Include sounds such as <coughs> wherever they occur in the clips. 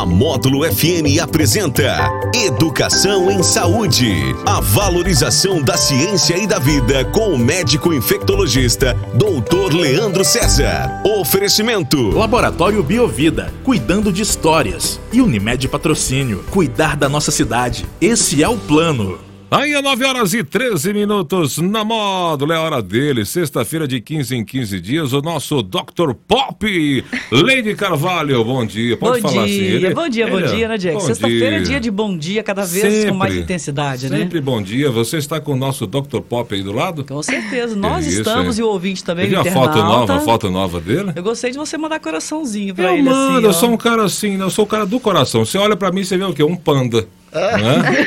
A Módulo FM apresenta Educação em Saúde. A valorização da ciência e da vida com o médico infectologista Dr. Leandro César. Oferecimento: Laboratório Biovida, cuidando de histórias. E Unimed Patrocínio, cuidar da nossa cidade. Esse é o plano. Aí é 9 horas e 13 minutos na módulo, é hora dele. Sexta-feira de 15 em 15 dias, o nosso Dr. Pop, Lady Carvalho. Bom dia, pode bom falar dia, assim. Ele, bom dia, bom ele, dia, né, Jack? Sexta-feira é dia. de bom dia, cada vez Sempre, com mais intensidade, né? Sempre bom dia. Você está com o nosso Dr. Pop aí do lado? Com certeza. Nós isso, estamos é. e o ouvinte também, Ele o a foto nova, a foto nova dele? Eu gostei de você mandar coraçãozinho pra Eu ele mando, assim, eu ó. sou um cara assim, né? eu sou o cara do coração. Você olha pra mim, você vê o quê? Um panda. Né?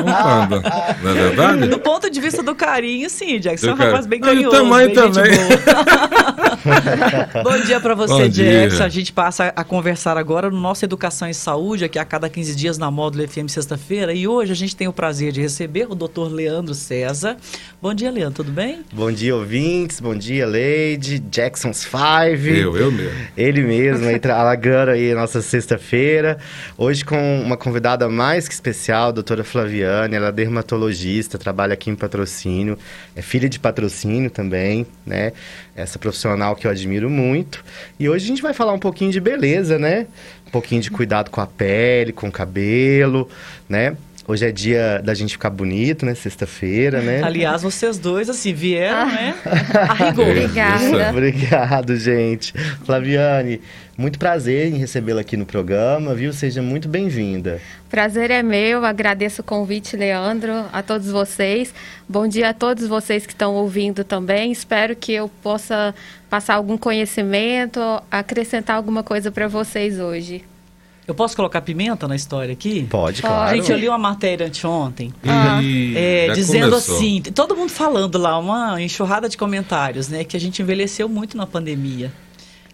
um panda. Não é verdade? Do ponto de vista do carinho, sim, Jack. Você é um rapaz bem Não, e o carinhoso, tamanho também. <laughs> <laughs> bom dia pra você. Jackson. A gente passa a conversar agora no nosso Educação e Saúde, aqui a cada 15 dias na Módulo FM sexta-feira. E hoje a gente tem o prazer de receber o Dr. Leandro César. Bom dia, Leandro, tudo bem? Bom dia, ouvintes. Bom dia, Lady. Jackson's Five. Eu, eu mesmo. Ele mesmo, alagando aí a nossa sexta-feira. Hoje com uma convidada mais que especial, a doutora Flaviane. Ela é dermatologista, trabalha aqui em patrocínio. É filha de patrocínio também, né? Essa profissional que eu admiro muito. E hoje a gente vai falar um pouquinho de beleza, né? Um pouquinho de cuidado com a pele, com o cabelo, né? Hoje é dia da gente ficar bonito, né? Sexta-feira, né? Aliás, vocês dois, assim, vieram, né? A rigor. É, Obrigada. Obrigado, gente. Flaviane, muito prazer em recebê-la aqui no programa, viu? Seja muito bem-vinda. Prazer é meu, agradeço o convite, Leandro, a todos vocês. Bom dia a todos vocês que estão ouvindo também. Espero que eu possa passar algum conhecimento, acrescentar alguma coisa para vocês hoje. Eu posso colocar pimenta na história aqui? Pode, claro. Gente, eu li uma matéria anteontem. Ih, É, dizendo começou. assim, todo mundo falando lá, uma enxurrada de comentários, né? Que a gente envelheceu muito na pandemia.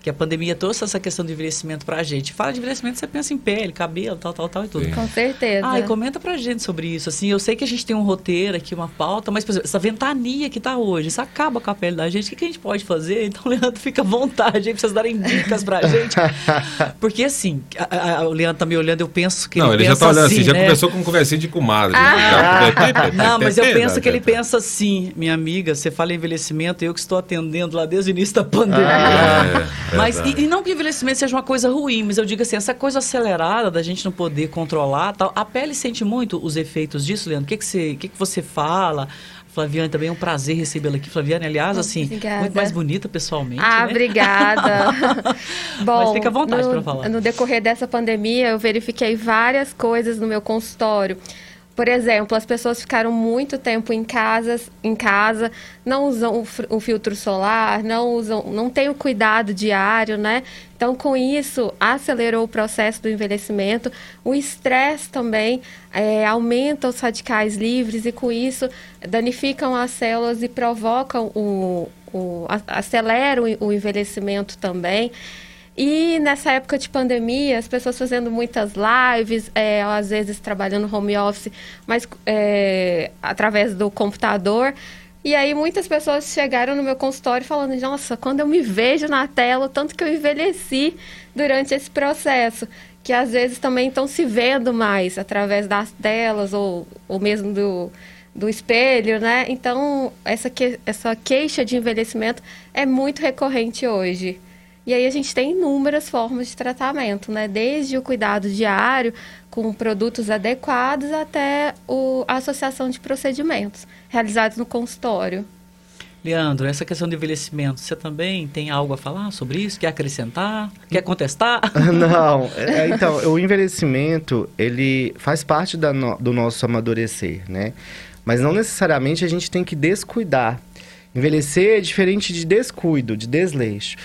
Que a pandemia trouxe essa questão do envelhecimento pra gente. Fala de envelhecimento, você pensa em pele, cabelo, tal, tal, tal e tudo. Sim. Com certeza. Ai, comenta pra gente sobre isso. Assim, eu sei que a gente tem um roteiro aqui, uma pauta, mas, por exemplo, essa ventania que tá hoje, isso acaba com a pele da gente. O que, que a gente pode fazer? Então, <laughs> Leandro, fica à vontade aí pra vocês darem dicas pra gente. <laughs> Porque, assim, a- a- o Leandro tá me olhando, eu penso que Não, ele já pensa tá olhando assim, já né? começou com conversinha de comadre. Ah. Já- Não, mas eu penso que ele Já- pensa assim, minha amiga, você fala em envelhecimento, eu que estou atendendo lá desde o início da pandemia. É, mas, e, e não que o envelhecimento seja uma coisa ruim, mas eu digo assim, essa coisa acelerada da gente não poder controlar, tal, a pele sente muito os efeitos disso, Leandro? O que, que, você, o que, que você fala? Flaviane, também é um prazer recebê-la aqui. Flaviane, aliás, assim, Obrigada. muito mais bonita pessoalmente, Ah, né? obrigada. <laughs> Bom, Mas fica à vontade no, pra falar. No decorrer dessa pandemia, eu verifiquei várias coisas no meu consultório. Por exemplo, as pessoas ficaram muito tempo em casa, em casa, não usam o, filtro solar, não usam, não têm o cuidado diário, né? Então, com isso, acelerou o processo do envelhecimento. O estresse também eh, aumenta os radicais livres e, com isso, danificam as células e provocam o, o aceleram o envelhecimento também. E nessa época de pandemia, as pessoas fazendo muitas lives, é, às vezes trabalhando home office, mas é, através do computador. E aí muitas pessoas chegaram no meu consultório falando, nossa, quando eu me vejo na tela, o tanto que eu envelheci durante esse processo. Que às vezes também estão se vendo mais através das telas ou, ou mesmo do, do espelho, né? Então, essa, que, essa queixa de envelhecimento é muito recorrente hoje. E aí a gente tem inúmeras formas de tratamento, né? Desde o cuidado diário, com produtos adequados, até o, a associação de procedimentos realizados no consultório. Leandro, essa questão do envelhecimento, você também tem algo a falar sobre isso? Quer acrescentar? Quer contestar? <laughs> Não, é, então, o envelhecimento, ele faz parte da no- do nosso amadurecer, né? Mas não necessariamente a gente tem que descuidar. Envelhecer é diferente de descuido, de desleixo.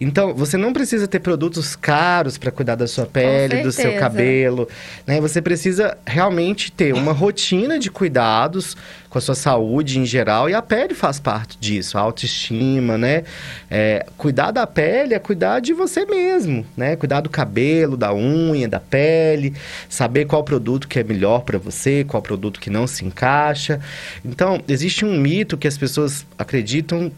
Então, você não precisa ter produtos caros para cuidar da sua pele, do seu cabelo, né? Você precisa realmente ter uma rotina de cuidados com a sua saúde em geral e a pele faz parte disso, a autoestima, né? É, cuidar da pele é cuidar de você mesmo, né? Cuidar do cabelo, da unha, da pele, saber qual produto que é melhor para você, qual produto que não se encaixa. Então, existe um mito que as pessoas acreditam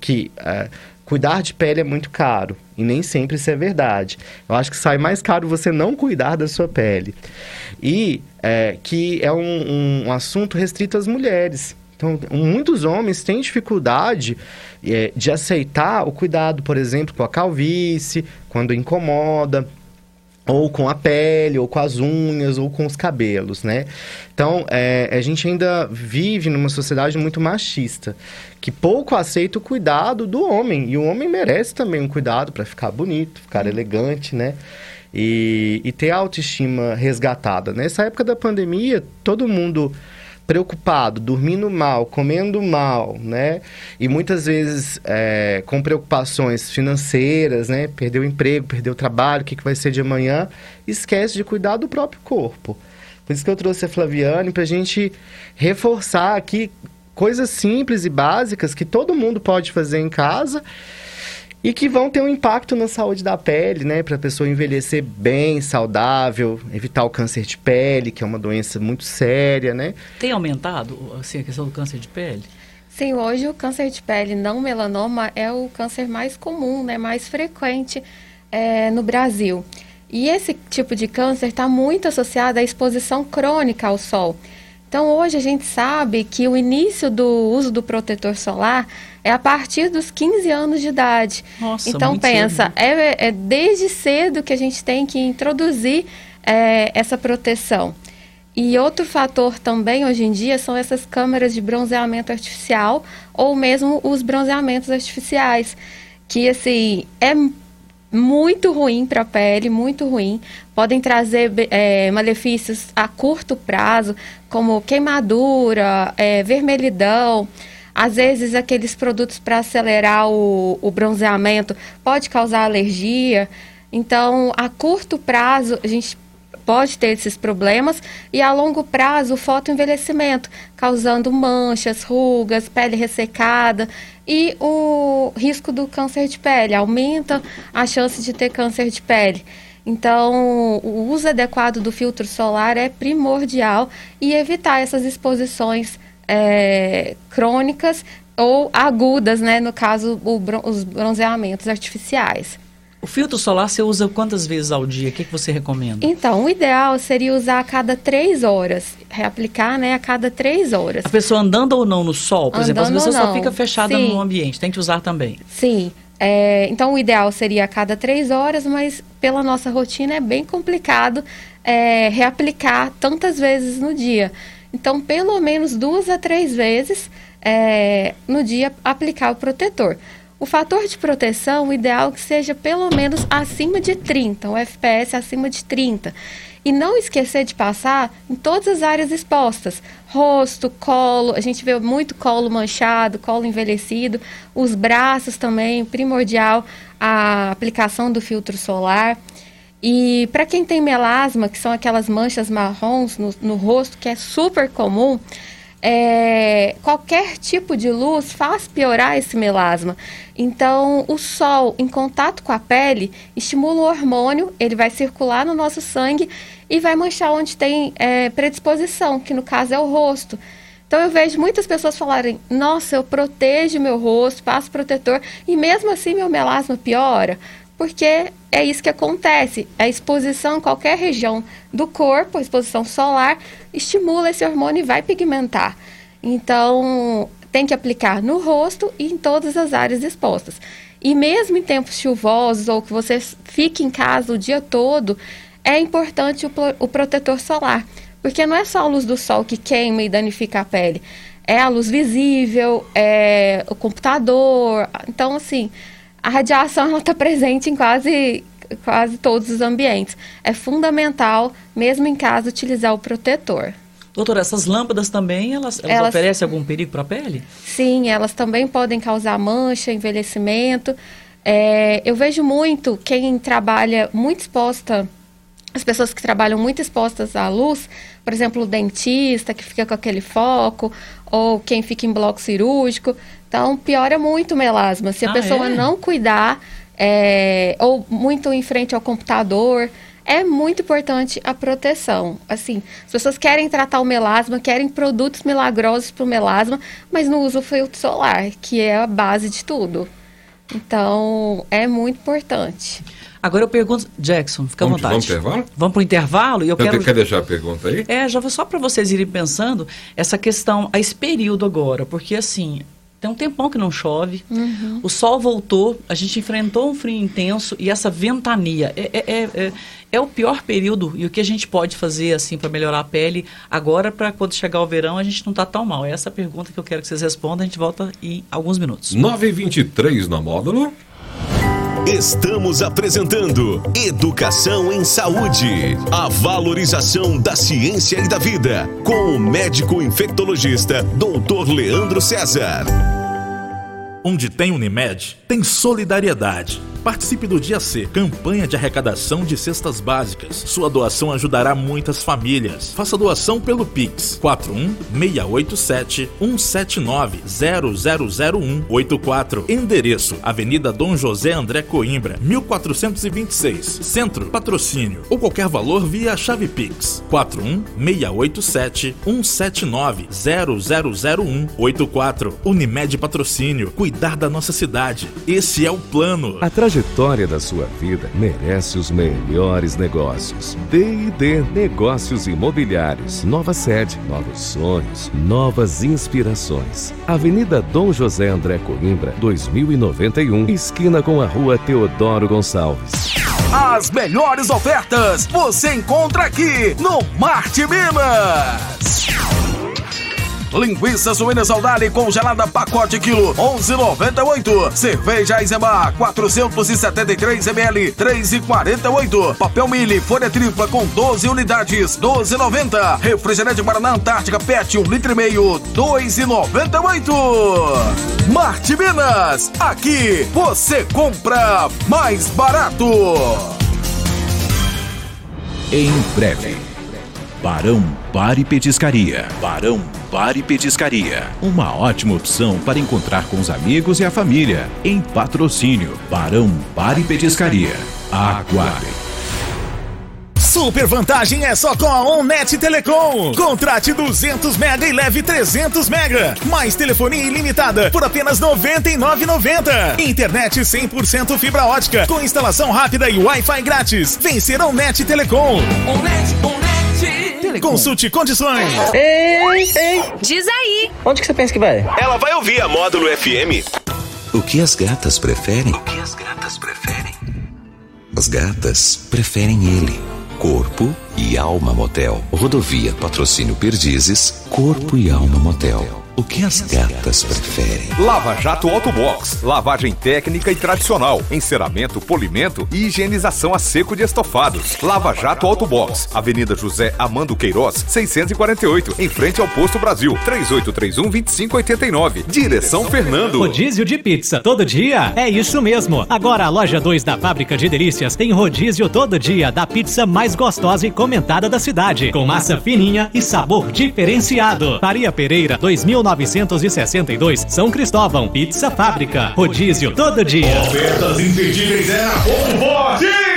que é, cuidar de pele é muito caro. E nem sempre isso é verdade. Eu acho que sai mais caro você não cuidar da sua pele. E é, que é um, um assunto restrito às mulheres. Então, muitos homens têm dificuldade é, de aceitar o cuidado, por exemplo, com a calvície, quando incomoda, ou com a pele, ou com as unhas, ou com os cabelos, né? Então, é, a gente ainda vive numa sociedade muito machista, que pouco aceita o cuidado do homem. E o homem merece também um cuidado para ficar bonito, ficar elegante, né? E, e ter a autoestima resgatada. Nessa época da pandemia, todo mundo preocupado, dormindo mal, comendo mal, né? E muitas vezes é, com preocupações financeiras, né? Perdeu o emprego, perdeu o trabalho, o que, que vai ser de amanhã, esquece de cuidar do próprio corpo. Por isso que eu trouxe a Flaviane para a gente reforçar aqui coisas simples e básicas que todo mundo pode fazer em casa e que vão ter um impacto na saúde da pele, né? Para a pessoa envelhecer bem, saudável, evitar o câncer de pele, que é uma doença muito séria, né? Tem aumentado assim, a questão do câncer de pele? Sim, hoje o câncer de pele não melanoma é o câncer mais comum, né? Mais frequente é, no Brasil. E esse tipo de câncer está muito associado à exposição crônica ao sol. Então, hoje a gente sabe que o início do uso do protetor solar é a partir dos 15 anos de idade. Nossa, então, pensa, é, é, desde cedo que a gente tem que introduzir é, essa proteção. E outro fator também hoje em dia são essas câmeras de bronzeamento artificial ou mesmo os bronzeamentos artificiais, que assim é muito ruim para a pele, muito ruim. Podem trazer é, malefícios a curto prazo, como queimadura, é, vermelhidão. Às vezes, aqueles produtos para acelerar o, o bronzeamento pode causar alergia. Então, a curto prazo, a gente pode ter esses problemas e a longo prazo o fotoenvelhecimento, causando manchas, rugas, pele ressecada e o risco do câncer de pele, aumenta a chance de ter câncer de pele. Então, o uso adequado do filtro solar é primordial e evitar essas exposições é, crônicas ou agudas, né? No caso, o, os bronzeamentos artificiais. O filtro solar você usa quantas vezes ao dia? O que, que você recomenda? Então, o ideal seria usar a cada três horas. Reaplicar, né, a cada três horas. A pessoa andando ou não no sol, por andando exemplo, às vezes você só fica fechada Sim. no ambiente. Tem que usar também. Sim. É, então, o ideal seria a cada três horas, mas pela nossa rotina é bem complicado é, reaplicar tantas vezes no dia. Então, pelo menos duas a três vezes é, no dia aplicar o protetor. O fator de proteção, o ideal é que seja pelo menos acima de 30, o FPS acima de 30. E não esquecer de passar em todas as áreas expostas: rosto, colo, a gente vê muito colo manchado, colo envelhecido, os braços também, primordial a aplicação do filtro solar. E para quem tem melasma, que são aquelas manchas marrons no, no rosto, que é super comum, é, qualquer tipo de luz faz piorar esse melasma. Então, o sol em contato com a pele estimula o hormônio, ele vai circular no nosso sangue e vai manchar onde tem é, predisposição, que no caso é o rosto. Então, eu vejo muitas pessoas falarem: Nossa, eu protejo meu rosto, passo protetor e mesmo assim meu melasma piora. Porque é isso que acontece. A exposição em qualquer região do corpo, a exposição solar, estimula esse hormônio e vai pigmentar. Então, tem que aplicar no rosto e em todas as áreas expostas. E mesmo em tempos chuvosos ou que você fique em casa o dia todo, é importante o, o protetor solar. Porque não é só a luz do sol que queima e danifica a pele. É a luz visível, é o computador. Então, assim, a radiação está presente em quase, quase todos os ambientes. É fundamental, mesmo em casa, utilizar o protetor. Doutora, essas lâmpadas também, elas, elas, elas oferecem algum perigo para a pele? Sim, elas também podem causar mancha, envelhecimento. É, eu vejo muito quem trabalha muito exposta, as pessoas que trabalham muito expostas à luz, por exemplo, o dentista que fica com aquele foco, ou quem fica em bloco cirúrgico. Então, piora muito o melasma. Se a ah, pessoa é? não cuidar, é, ou muito em frente ao computador, é muito importante a proteção. Assim, as pessoas querem tratar o melasma, querem produtos milagrosos para o melasma, mas não usam o filtro solar, que é a base de tudo. Então, é muito importante. Agora eu pergunto, Jackson, fica Vamos- à vontade. vamos pro intervalo? Vamos pro intervalo e eu Quer, quero. quer deixar a pergunta aí? É, já vou só para vocês irem pensando essa questão, a esse período agora, porque assim, tem um tempão que não chove, o sol voltou, a gente enfrentou um frio intenso e essa ventania é, é, é, é- é o pior período e o que a gente pode fazer assim para melhorar a pele agora para quando chegar o verão a gente não tá tão mal. É essa pergunta que eu quero que vocês respondam, a gente volta em alguns minutos. 9h23 na módulo. Estamos apresentando Educação em Saúde. A valorização da ciência e da vida. Com o médico infectologista Dr. Leandro César. Onde tem Unimed, tem solidariedade. Participe do Dia C, campanha de arrecadação de cestas básicas. Sua doação ajudará muitas famílias. Faça doação pelo Pix 41687 179 000184. Endereço: Avenida Dom José André Coimbra, 1426, Centro, Patrocínio. Ou qualquer valor via chave Pix 41687 179 000184. Unimed Patrocínio. Cuidar da nossa cidade. Esse é o plano. A trajetória da sua vida merece os melhores negócios. D&D Negócios Imobiliários. Nova sede, novos sonhos, novas inspirações. Avenida Dom José André Coimbra, 2091, esquina com a Rua Teodoro Gonçalves. As melhores ofertas você encontra aqui no Marte Minas. Linguiça suína saudade congelada pacote quilo 11,98. Cerveja Eisenbar 473 ml 3,48. Papel Mili folha tripla com 12 unidades 12,90. Refrigerante Guaraná Antártica PET 1 litro e meio 2,98. Marte Minas, aqui você compra mais barato. Em breve. Barão Bar e Petiscaria. Barão Bar e Petiscaria. Uma ótima opção para encontrar com os amigos e a família. Em patrocínio. Barão Bar e Petiscaria. Aguardem. Super vantagem é só com a OnNet Telecom. Contrate 200 mega e leve 300 mega. Mais telefonia ilimitada por apenas R$ 99,90. Internet 100% fibra ótica com instalação rápida e Wi-Fi grátis. Vencer a OnNet Telecom. Consulte condições. Ei, ei. Diz aí. Onde que você pensa que vai? Ela vai ouvir a Módulo FM. O que as gatas preferem? O que as gatas preferem? As gatas preferem ele. Corpo e Alma Motel. Rodovia Patrocínio Perdizes, Corpo e Alma Motel. O que as gatas preferem? Lava Jato Autobox. Lavagem técnica e tradicional. Enceramento, polimento e higienização a seco de estofados. Lava Jato Autobox. Avenida José Amando Queiroz, 648. Em frente ao Posto Brasil. 3831-2589. Direção Fernando. Rodízio de pizza todo dia? É isso mesmo. Agora a loja 2 da Fábrica de Delícias tem rodízio todo dia da pizza mais gostosa e comentada da cidade. Com massa fininha e sabor diferenciado. Faria Pereira 2962, São Cristóvão. Pizza Fábrica. Rodízio todo dia. Ofertas imperdíveis é Ponto Forte!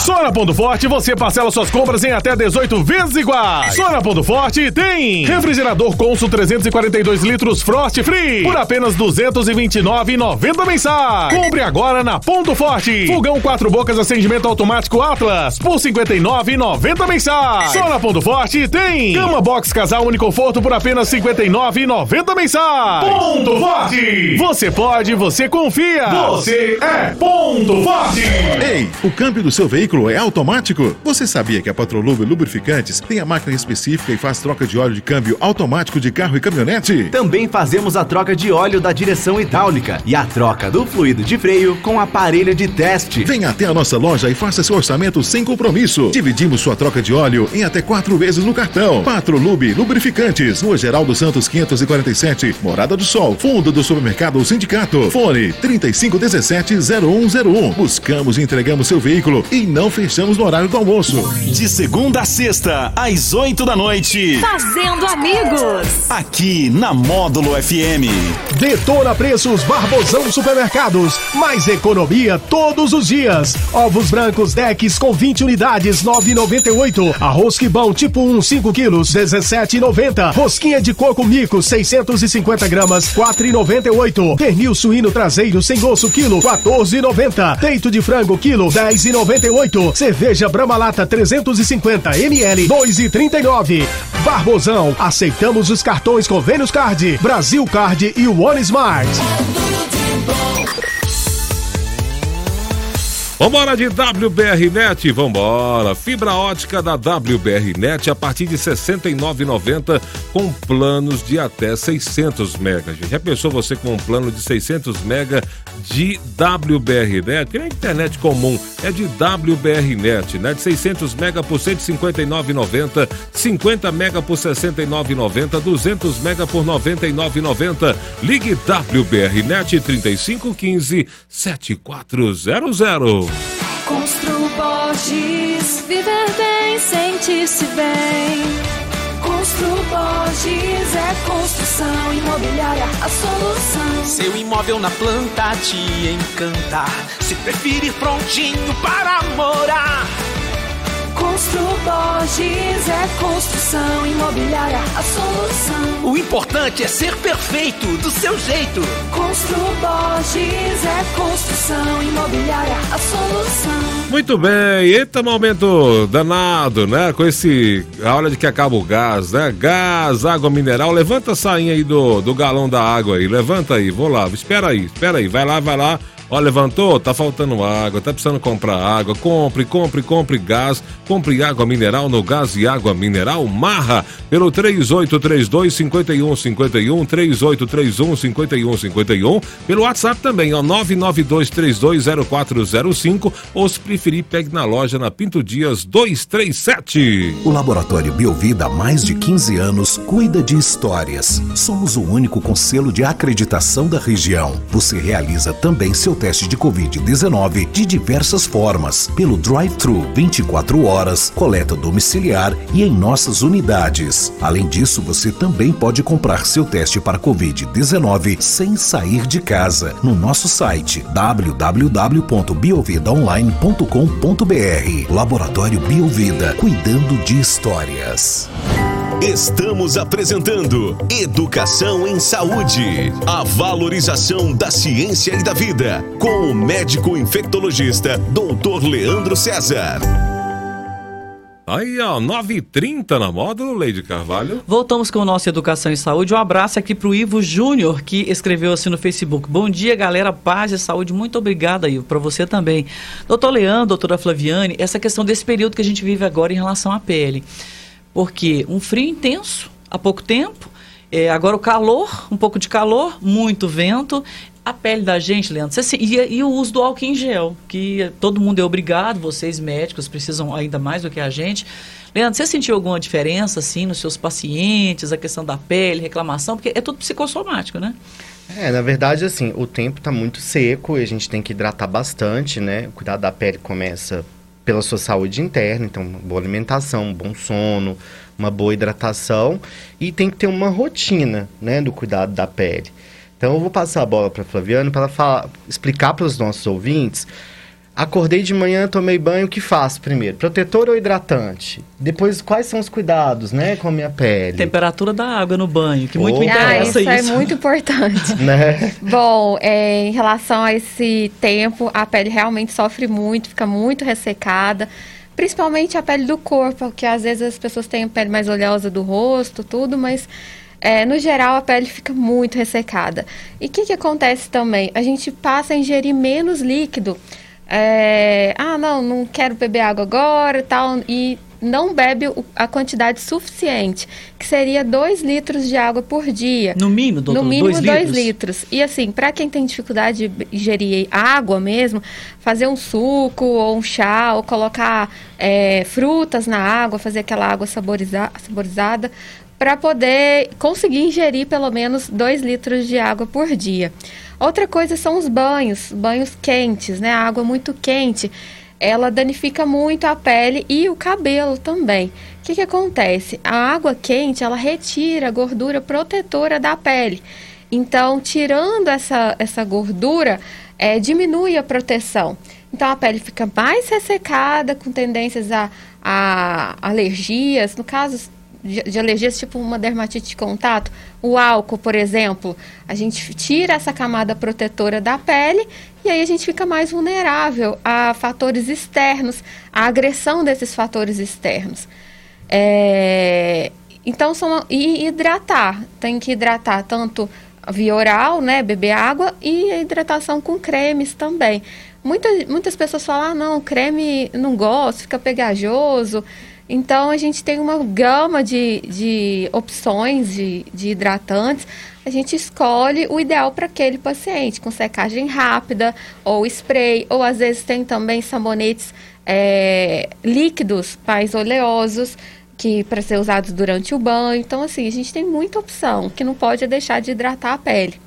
Só na Ponto Forte você parcela suas compras em até 18 vezes iguais. Só na Ponto Forte tem refrigerador Consul 342 litros Frost Free por apenas R$ 229,90 mensais. Compre agora na Ponto Forte. Fogão quatro bocas acendimento automático Atlas por R$ 59,90 mensais. Só na Ponto Forte tem cama box casal Uniconforto por apenas R$ 59,90 mensais. Ponto Forte! Você pode, você confia. Você é Ponto Forte! Ei, o câmbio do seu veículo é automático? Você sabia que a Patrolube Lubrificantes tem a máquina específica e faz troca de óleo de câmbio automático de carro e caminhonete? Também fazemos a troca de óleo da direção hidráulica e a troca do fluido de freio com aparelho de teste. Venha até a nossa loja e faça seu orçamento sem compromisso. Dividimos sua troca de óleo em até quatro vezes no cartão. Patrolube Lubrificantes, Rua Geraldo Santos 547, Morada do Sol, fundo do supermercado Sindicato. Fone 3517-0101. Buscamos e entregamos seu veículo e não fechamos no horário do almoço. De segunda a sexta, às 8 da noite. Fazendo amigos. Aqui na Módulo FM. Detona Preços Barbosão Supermercados. Mais economia todos os dias. Ovos brancos Dex com 20 unidades, 9,98. Arroz que bom tipo 1, 5 quilos, 17,90. Rosquinha de coco mico, 650 gramas, 4,98. Pernil suíno traseiro sem osso, quilo, 14,90. Peito de frango, quilo, 10,98. Cerveja Brama Lata 350 ml, 2,39. Barbosão, aceitamos os cartões Convênios Card, Brasil Card e One Smart. Vambora de WBRnet, vambora. Fibra ótica da WBRnet a partir de R$ 69,90 com planos de até 600 megas. Já pensou você com um plano de 600 mega de WBRnet? Que nem internet comum, é de WBRnet, né? De 600 mega por R$ 159,90, 50 mega por R$ 69,90, 200 mega por R$ 99,90. Ligue WBRnet 3515 7400. Constru Borges, viver bem, sentir-se bem. Constru Borges é construção imobiliária, a solução. Seu imóvel na planta te encantar. Se preferir prontinho para morar. Constru Borges é construção imobiliária, a solução. O importante é ser perfeito do seu jeito. Constru Borges é construção imobiliária, a solução. Muito bem, eita momento danado, né? Com esse. A hora de que acaba o gás, né? Gás, água mineral. Levanta a sainha aí do, do galão da água aí. Levanta aí, vou lá. Espera aí, espera aí. Vai lá, vai lá. Ó, levantou, tá faltando água, tá precisando comprar água. Compre, compre, compre gás. Compre água mineral no Gás e Água Mineral Marra. Pelo 3832 5151, 3831 5151. Pelo WhatsApp também, ó, 992 320405. Ou se preferir, pegue na loja na Pinto Dias 237. O Laboratório Biovida há mais de 15 anos cuida de histórias. Somos o único com selo de acreditação da região. Você realiza também seu teste de Covid-19 de diversas formas, pelo drive-thru 24 horas, coleta domiciliar e em nossas unidades. Além disso, você também pode comprar seu teste para Covid-19 sem sair de casa no nosso site www.biovidaonline.com.br. Laboratório Biovida, cuidando de histórias. Estamos apresentando Educação em Saúde, a valorização da ciência e da vida, com o médico infectologista Dr. Leandro César. Aí, ó, 9h30 na moda, Leide Carvalho. Voltamos com o nosso Educação e Saúde. Um abraço aqui pro Ivo Júnior, que escreveu assim no Facebook. Bom dia, galera. Paz e saúde. Muito obrigada, Ivo. Para você também. Doutor Leandro, doutora Flaviane, essa questão desse período que a gente vive agora em relação à pele. Porque um frio intenso há pouco tempo, é, agora o calor, um pouco de calor, muito vento. A pele da gente, Leandro, você, e, e, o uso do álcool em gel, que todo mundo é obrigado, vocês médicos precisam ainda mais do que a gente. Leandro, você sentiu alguma diferença, assim, nos seus pacientes, a questão da pele, reclamação? Porque é tudo psicossomático, né? É, na verdade, assim, o tempo está muito seco e a gente tem que hidratar bastante, né? O cuidado da pele começa pela sua saúde interna, então boa alimentação, bom sono, uma boa hidratação e tem que ter uma rotina, né, do cuidado da pele. Então eu vou passar a bola para Flaviano para explicar para os nossos ouvintes. Acordei de manhã, tomei banho, o que faço primeiro? Protetor ou hidratante? Depois, quais são os cuidados, né, com a minha pele? Temperatura da água no banho, que muito Oh. me Ah, interessa isso, isso. é muito importante. <laughs> Né? Bom, é, em relação a esse tempo, a pele realmente sofre muito, fica muito ressecada. Principalmente a pele do corpo, porque às vezes as pessoas têm a pele mais oleosa do rosto, tudo, mas é, no geral a pele fica muito ressecada. E o que, que acontece também? A gente passa a ingerir menos líquido. É, ah, não, não quero beber água agora tal, e não bebe a quantidade suficiente, que seria 2 litros de água por dia. No mínimo, doutor, No mínimo dois 2 litros? litros. E assim, para quem tem dificuldade de ingerir água mesmo, fazer um suco ou um chá, ou colocar é, frutas na água, fazer aquela água saboriza- saborizada, para poder conseguir ingerir pelo menos 2 litros de água por dia. Outra coisa são os banhos, banhos quentes, né? A água muito quente, ela danifica muito a pele e o cabelo também. O que, que acontece? A água quente, ela retira a gordura protetora da pele. Então, tirando essa, essa gordura, é, diminui a proteção. Então, a pele fica mais ressecada, com tendências a, a alergias. No caso de, de alergias, tipo uma dermatite de contato, o álcool, por exemplo, a gente tira essa camada protetora da pele e aí a gente fica mais vulnerável a fatores externos, a agressão desses fatores externos. É, então, são, e hidratar. Tem que hidratar tanto via oral, né, beber água e hidratação com cremes também. Muitas, muitas pessoas falam, ah, não, creme não gosto, fica pegajoso. Então, a gente tem uma gama de, de opções de, de hidratantes. A gente escolhe o ideal para aquele paciente, com secagem rápida, ou spray, ou às vezes tem também sabonetes é, líquidos, mais oleosos, que para ser usados durante o banho. Então, assim, a gente tem muita opção, que não pode deixar de hidratar a pele.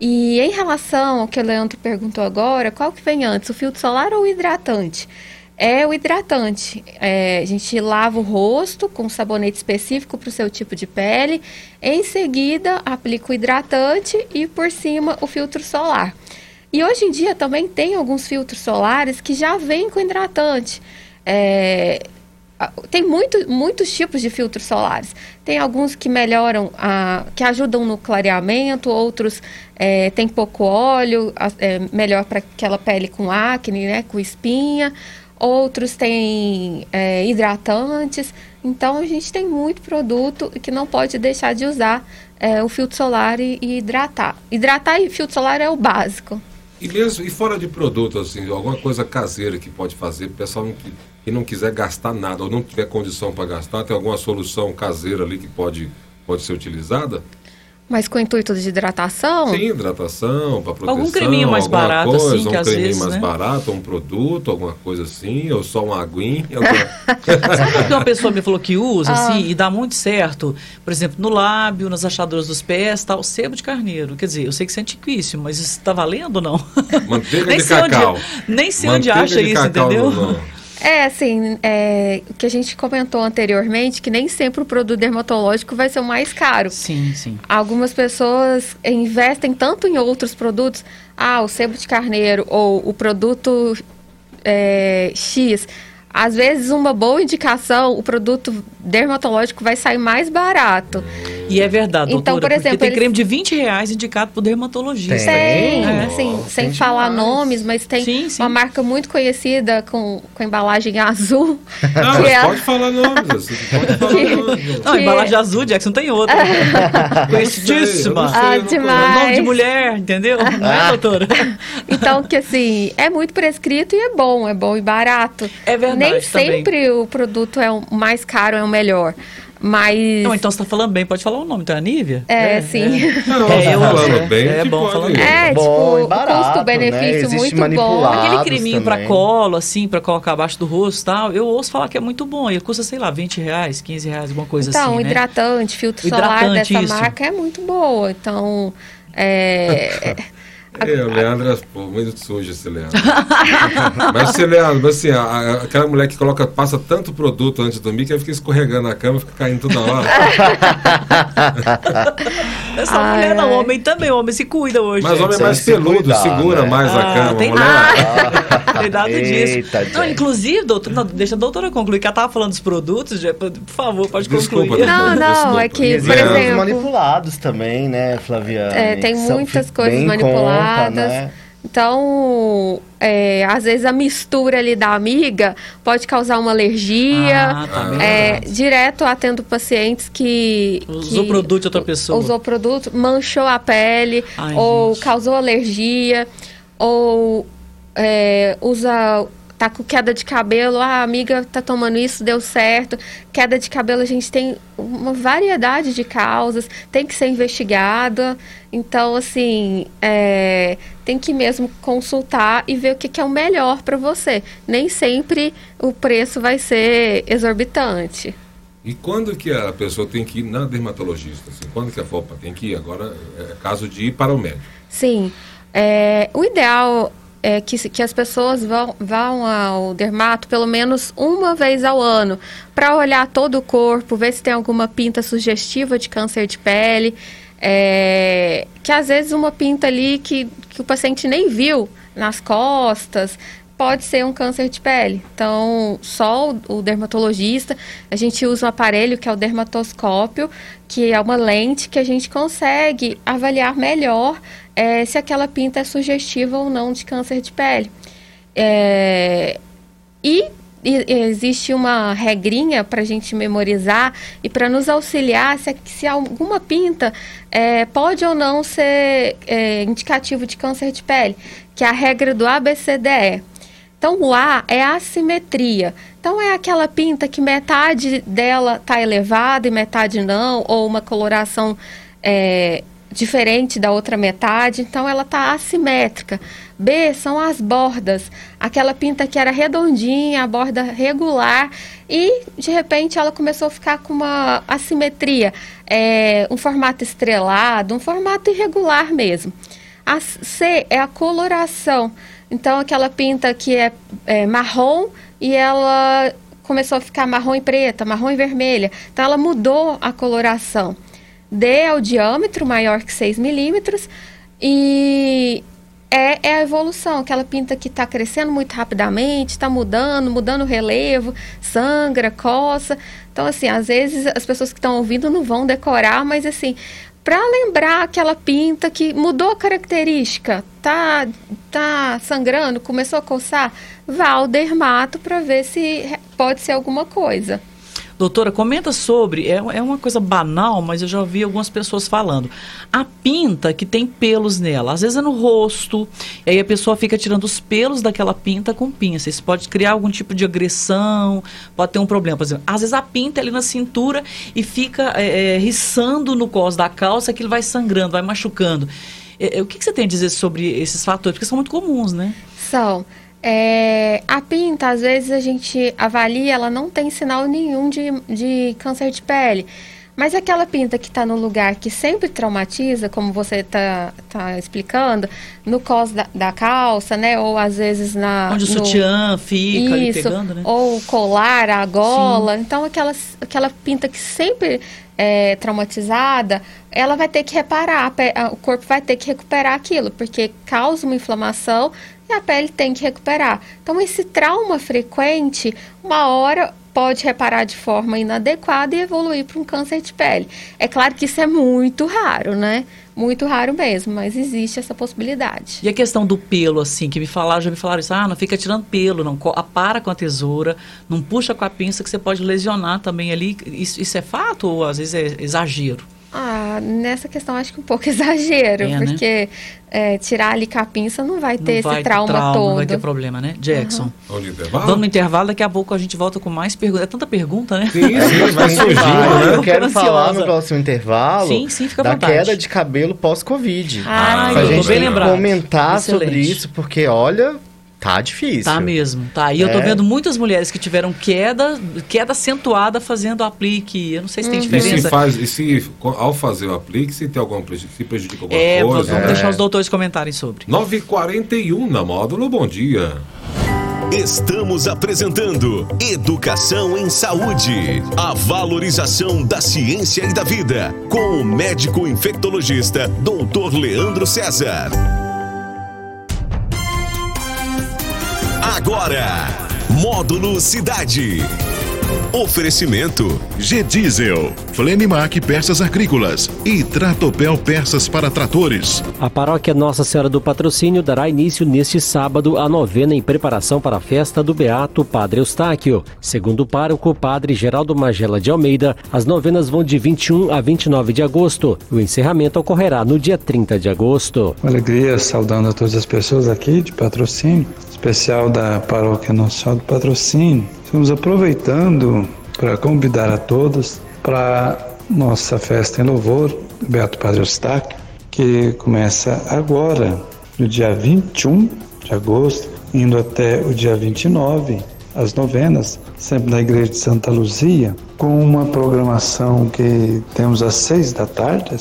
E em relação ao que o Leandro perguntou agora, qual que vem antes, o filtro solar ou o hidratante? É o hidratante. É, a gente lava o rosto com sabonete específico para o seu tipo de pele. Em seguida, aplica o hidratante e por cima o filtro solar. E hoje em dia também tem alguns filtros solares que já vêm com hidratante. É, tem muito, muitos tipos de filtros solares. Tem alguns que melhoram, a, que ajudam no clareamento, outros é, tem pouco óleo, é, melhor para aquela pele com acne, né, com espinha. Outros têm é, hidratantes. Então a gente tem muito produto que não pode deixar de usar é, o filtro solar e, e hidratar. Hidratar e filtro solar é o básico. E mesmo e fora de produto, assim, alguma coisa caseira que pode fazer, o pessoal que, que não quiser gastar nada ou não tiver condição para gastar, tem alguma solução caseira ali que pode, pode ser utilizada? Mas com o intuito de hidratação? Sim, hidratação, para proteção. Algum creminho mais barato, coisa, assim, um que às creminho vezes, mais né? barato, um produto, alguma coisa assim, ou só uma aguinha. <laughs> alguma- Sabe o que uma pessoa me falou que usa, Ah. assim, e dá muito certo? Por exemplo, no lábio, nas achaduras dos pés, tal, sebo de carneiro. Quer dizer, eu sei que isso é antiquíssimo, mas isso está valendo ou não? Manteiga <laughs> nem de cacau. Onde, nem sei onde Manteiga acha de isso, entendeu? no- no- É, assim, é, o que a gente comentou anteriormente, que nem sempre o produto dermatológico vai ser o mais caro. Sim, sim. Algumas pessoas investem tanto em outros produtos, ah, o sebo de carneiro ou o produto é, X. Às vezes, uma boa indicação, o produto dermatológico vai sair mais barato. E é verdade, Então, doutora, por exemplo, porque tem eles- creme de 20 reais indicado por dermatologista. Tem, É. assim, sem falar nomes, mas tem uma marca muito conhecida com, com embalagem <laughs> azul. Não, que é- pode falar nomes, pode falar <laughs> nomes. Não, embalagem azul, Jackson tem outra. <laughs> Conhecidíssima. Ah, demais. Nome de mulher, entendeu? Não é, doutora? Então, que assim, é muito prescrito e é bom, é bom e barato. É verdade Nem também. sempre o produto é o mais caro, é o melhor. Mas. Não, então você tá falando bem, pode falar o nome, então é a Nívia? É, sim. <laughs> Não, É, tá eu- falando é, bem, é que bom falando bem. É, Bom tipo, barato, custo-benefício né? Muito bom. Aquele creminho pra também. colo, assim, pra colocar abaixo do rosto e tal, eu ouço falar que é muito bom. E custa, sei lá, 20 reais, 15 reais, alguma coisa Então, assim, né? hidratante, filtro O solar hidratante, dessa isso. marca é muito boa. Então, é. <laughs> É, o Leandro pô, muito sujo esse Leandro. <laughs> mas esse Leandro, assim, a- a- aquela mulher que coloca, passa tanto produto antes de dormir que aí fica escorregando na cama, fica caindo toda hora. <laughs> Só Ai, mulher, não. ai. Homem também, homem se cuida hoje. Mas gente. homem é mais se peludo, cuidar, segura né? mais a Ah, cama. tem- mulher. <laughs> Cuidado disso. Eita, Não, Jack. inclusive, doutor, não, deixa a doutora concluir, que ela tava falando dos produtos, já, por favor, pode Desculpa, concluir. Não, não, Desculpa. é que, por exemplo. manipulados também, né, Flaviana? É, tem muitas coisas manipuladas. conta, né? Então, é, às vezes a mistura ali da amiga pode causar uma alergia. Ah, tá É, direto atendo pacientes que. Usou que produto de outra pessoa. Usou produto, manchou a pele, Ai, ou gente. causou alergia, ou é, usa. Tá com queda de cabelo, ah, a amiga tá tomando isso, deu certo. Queda de cabelo, a gente tem uma variedade de causas, tem que ser investigada. Então, assim, é, tem que mesmo consultar e ver o que, que é o melhor para você. Nem sempre o preço vai ser exorbitante. E quando que a pessoa tem que ir na dermatologista? Assim, quando que a FOPA tem que ir? Agora é caso de ir para o médico. Sim. É, o ideal é que, que as pessoas vão, vão ao dermato pelo menos uma vez ao ano para olhar todo o corpo, ver se tem alguma pinta sugestiva de câncer de pele. é, que às vezes uma pinta ali que, que o paciente nem viu nas costas, pode ser um câncer de pele. Então, só o, dermatologista, a gente usa um aparelho que é o dermatoscópio, que é uma lente que a gente consegue avaliar melhor é, se aquela pinta é sugestiva ou não de câncer de pele. É, e existe uma regrinha para a gente memorizar e para nos auxiliar se, se alguma pinta é, pode ou não ser é, indicativo de câncer de pele, que é a regra do ABCDE. Então, o A é a assimetria. Então, é aquela pinta que metade dela está elevada e metade não, ou uma coloração é, diferente da outra metade, então ela está assimétrica. B são as bordas, aquela pinta que era redondinha, a borda regular, e de repente ela começou a ficar com uma assimetria, é, um formato estrelado, um formato irregular mesmo. A C é a coloração, então aquela pinta que é, é marrom e ela começou a ficar marrom e preta, marrom e vermelha, então ela mudou a coloração. D é o diâmetro maior que 6 milímetros e é, é, a evolução, aquela pinta que está crescendo muito rapidamente, está mudando, mudando o relevo, sangra, coça. Então, assim, às vezes as pessoas que estão ouvindo não vão decorar, mas assim, para lembrar aquela pinta que mudou a característica, tá, tá sangrando, começou a coçar, vá ao dermato para ver se pode ser alguma coisa. Doutora, comenta sobre, é, é uma coisa banal, mas eu já ouvi algumas pessoas falando. A pinta que tem pelos nela, às vezes é no rosto, e aí a pessoa fica tirando os pelos daquela pinta com pinça. Isso pode criar algum tipo de agressão, pode ter um problema. Por exemplo, às vezes a pinta é ali na cintura e fica é, é, no cos da calça, ele vai sangrando, vai machucando. É, é, o que, que você tem a dizer sobre esses fatores? Porque são muito comuns, né? São. É, a pinta, às vezes a gente avalia, ela não tem sinal nenhum de, de câncer de pele. Mas aquela pinta que está no lugar que sempre traumatiza, como você está tá explicando, no cos da, da, calça, né? Ou às vezes na. Onde o sutiã fica isso, pegando, né? Ou o colar, a gola. Sim. Então aquela, aquela pinta que sempre é traumatizada, ela vai ter que reparar, o corpo vai ter que recuperar aquilo, porque causa uma inflamação e a pele tem que recuperar. Então, esse trauma frequente, uma hora pode reparar de forma inadequada e evoluir para um câncer de pele. É claro que isso é muito raro, né? Muito raro mesmo, mas existe essa possibilidade. E a questão do pelo, assim, que me falaram, já me falaram isso, ah, não fica tirando pelo, não para com a tesoura, não puxa com a pinça que você pode lesionar também ali. Isso, isso é fato ou às vezes é exagero? Ah, nessa questão acho que um pouco <laughs> exagero, é, né? porque né? é, tirar ali com a pinça não vai ter não esse trauma, trauma, todo. Não vai ter problema, né? Jackson. Uhum. Vamos no intervalo, daqui a pouco a gente volta com mais perguntas. É tanta pergunta, né? Sim, sim <laughs> vai surgindo, né? Eu quero falar no próximo intervalo sim, sim, fica da vontade. queda de cabelo pós-Covid. Ah, a gente bem comentar Excelente. sobre isso, porque olha, Tá difícil. Tá mesmo, tá. E é. eu tô é. vendo muitas mulheres que tiveram queda, queda acentuada fazendo o aplique. Eu não sei se tem uhum. diferença. E se, faz, e se ao fazer o aplique, se tem algum se prejudica alguma é, coisa? Vamos é. deixar os doutores comentarem sobre. 9h41 na módulo, bom dia. Estamos apresentando Educação em Saúde, a valorização da ciência e da vida, com o médico infectologista Dr. Leandro César. Agora, Módulo Cidade. Oferecimento G-Diesel, Flenimac Peças Agrícolas e Tratopel Peças para Tratores. A paróquia Nossa Senhora do Patrocínio dará início neste sábado à novena em preparação para a festa do Beato Padre Eustáquio. Segundo o pároco Padre Geraldo Magela de Almeida, as novenas vão de 21 a 29 de agosto. O encerramento ocorrerá no dia 30 de agosto. Com alegria, saudando a todas as pessoas aqui de patrocínio, especial da paróquia Senhora do Patrocínio. Estamos aproveitando para convidar a todos para nossa festa em louvor Beato Padre Eustáquio, que começa agora, no dia 21 de agosto, indo até o dia 29, as novenas, sempre na Igreja de Santa Luzia, com uma programação que temos às seis da tarde,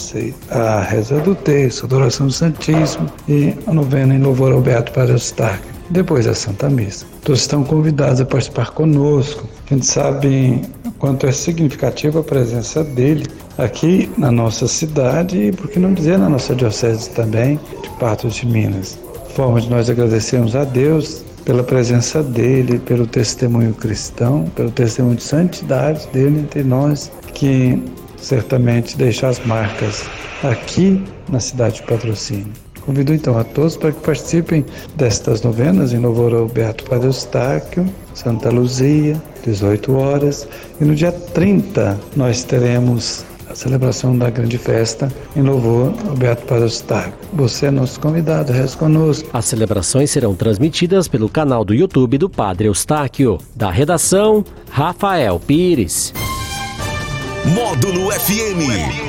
a reza do texto, a adoração do Santíssimo e a novena em louvor ao Beato Padre Eustáquio depois da Santa Missa. Todos estão convidados a participar conosco. A gente sabe quanto é significativa a presença dele aqui na nossa cidade e, por que não dizer, na nossa diocese também, de Patos de Minas. Forma de nós agradecermos a Deus pela presença dele, pelo testemunho cristão, pelo testemunho de santidade dele entre nós, que certamente deixa as marcas aqui na cidade de Patrocínio. Convido então a todos para que participem destas novenas em louvor ao Beato Padre Eustáquio, Santa Luzia, 18 horas, e no dia 30 nós teremos a celebração da grande festa em louvor ao Beato Padre Eustáquio. Você é nosso convidado, reze conosco. As celebrações serão transmitidas pelo canal do YouTube do Padre Eustáquio. Da redação, Rafael Pires. Módulo FM.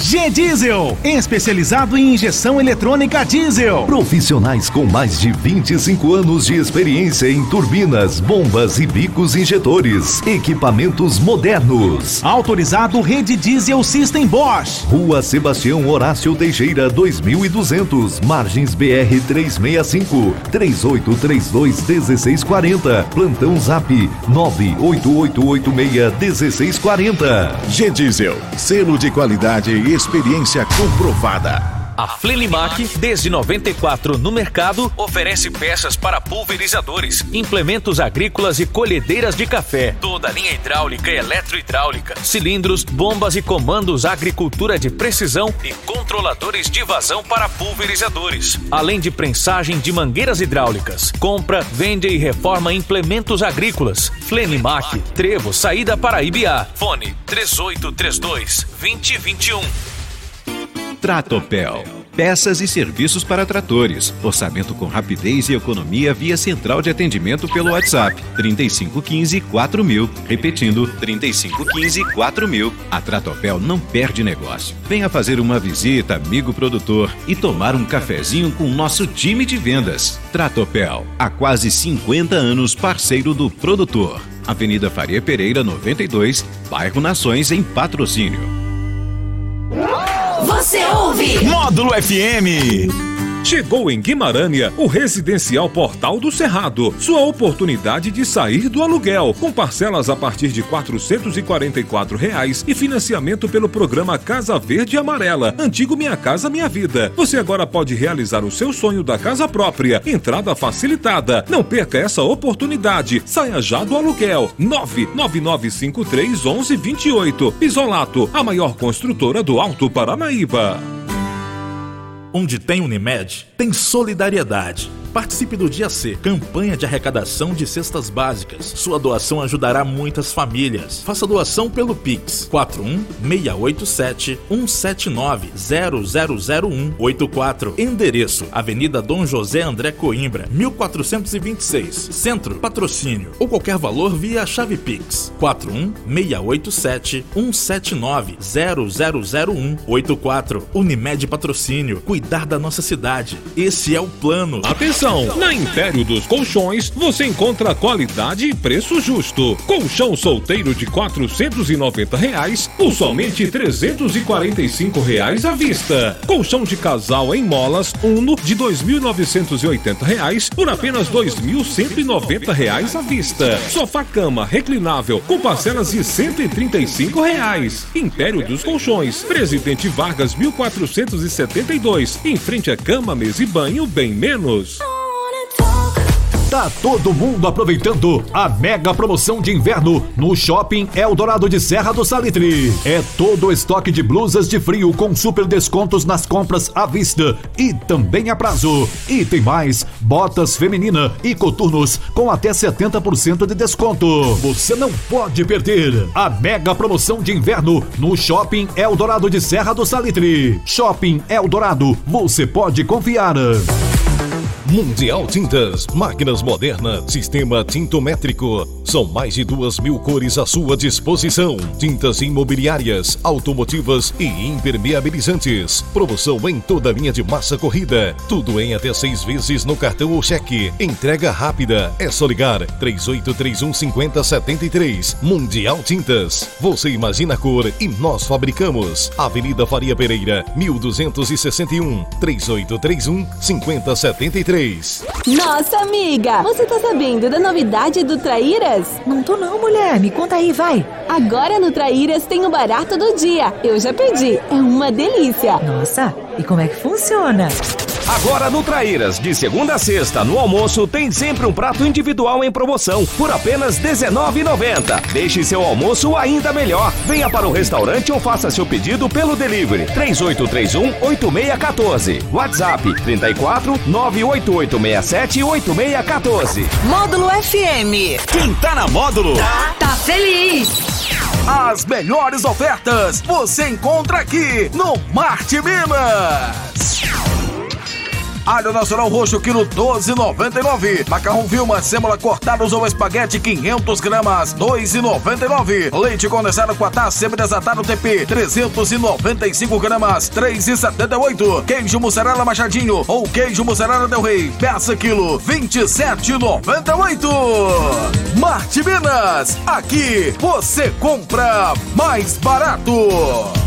G Diesel, especializado em injeção eletrônica diesel. Profissionais com mais de 25 anos de experiência em turbinas, bombas e bicos injetores. Equipamentos modernos. Autorizado Rede Diesel System Bosch. Rua Sebastião Horácio Teixeira, 2200. Margens BR 365. 3832 1640. Plantão Zap 98886 1640. G Diesel, selo de qualidade e experiência comprovada. A Flenimac, desde 94 no mercado, oferece peças para pulverizadores, implementos agrícolas e colhedeiras de café, toda linha hidráulica e eletrohidráulica, cilindros, bombas e comandos agricultura de precisão e controladores de vazão para pulverizadores, além de prensagem de mangueiras hidráulicas. Compra, vende e reforma implementos agrícolas. Flenimac, Trevo, saída para Ibiá. Fone 3832 2021. Tratopel. Peças e serviços para tratores. Orçamento com rapidez e economia via central de atendimento pelo WhatsApp 3515 4000. Repetindo, 3515 4000. A Tratopel não perde negócio. Venha fazer uma visita, amigo produtor, e tomar um cafezinho com o nosso time de vendas. Tratopel, há quase 50 anos parceiro do produtor. Avenida Faria Pereira 92, bairro Nações, em patrocínio. Você ouve Módulo FM. Chegou em Guimarães o Residencial Portal do Cerrado. Sua oportunidade de sair do aluguel, com parcelas a partir de 444 reais e financiamento pelo programa Casa Verde e Amarela, antigo Minha Casa Minha Vida. Você agora pode realizar o seu sonho da casa própria. Entrada facilitada. Não perca essa oportunidade. Saia já do aluguel. 99953 1128. Isolato, a maior construtora do Alto Paranaíba. Onde tem Unimed, tem solidariedade. Participe do Dia C, campanha de arrecadação de cestas básicas. Sua doação ajudará muitas famílias. Faça doação pelo Pix 41687 179 000184. Endereço: Avenida Dom José André Coimbra, 1426, Centro, Patrocínio. Ou qualquer valor via chave Pix 41687 179 000184. Unimed Patrocínio. Cuidar da nossa cidade. Esse é o plano. Atenção! Na Império dos Colchões você encontra qualidade e preço justo. Colchão solteiro de 490 reais por somente 345 reais à vista. Colchão de casal em molas Uno de 2.980 reais por apenas 2.190 reais à vista. Sofá cama reclinável com parcelas de 135 reais. Império dos Colchões, Presidente Vargas 1472, em frente à cama, mesa e banho bem menos. Tá todo mundo aproveitando a mega promoção de inverno no Shopping Eldorado de Serra do Salitre. É todo o estoque de blusas de frio com super descontos nas compras à vista e também a prazo. E tem mais, botas feminina e coturnos com até 70% de desconto. Você não pode perder a mega promoção de inverno no Shopping Eldorado de Serra do Salitre. Shopping Eldorado, você pode confiar. Mundial Tintas, máquinas modernas, sistema tintométrico, São mais de duas mil cores à sua disposição. Tintas imobiliárias, automotivas e impermeabilizantes. Promoção em toda linha de massa corrida. Tudo em até seis vezes no cartão ou cheque. Entrega rápida. É só ligar 3831 5073. Mundial Tintas. Você imagina a cor e nós fabricamos. Avenida Faria Pereira, 1261. 3831 5073. Nossa amiga, você tá sabendo da novidade do Traíras? Não tô não, mulher. Me conta aí, vai. Agora no Traíras tem o barato do dia. Eu já pedi. É uma delícia. Nossa, e como é que funciona? Agora no Traíras, de segunda a sexta, no almoço, tem sempre um prato individual em promoção, por apenas R$19,90. Deixe seu almoço ainda melhor. Venha para o restaurante ou faça seu pedido pelo delivery. 3831-8614. WhatsApp 34 98867 8614. Módulo FM. Quem tá na módulo? Tá, tá feliz. As melhores ofertas você encontra aqui no Marte Minas. Alho nacional roxo, quilo 12,99. Macarrão Vilma, sêmola cortados ou espaguete, 500 gramas, 2,99. Leite condensado Quatá, semi-desatado TP, 395 gramas, 3,78. Queijo mussarela machadinho ou queijo mussarela del rei, peça quilo, 27,98. Marte Minas, aqui você compra mais barato.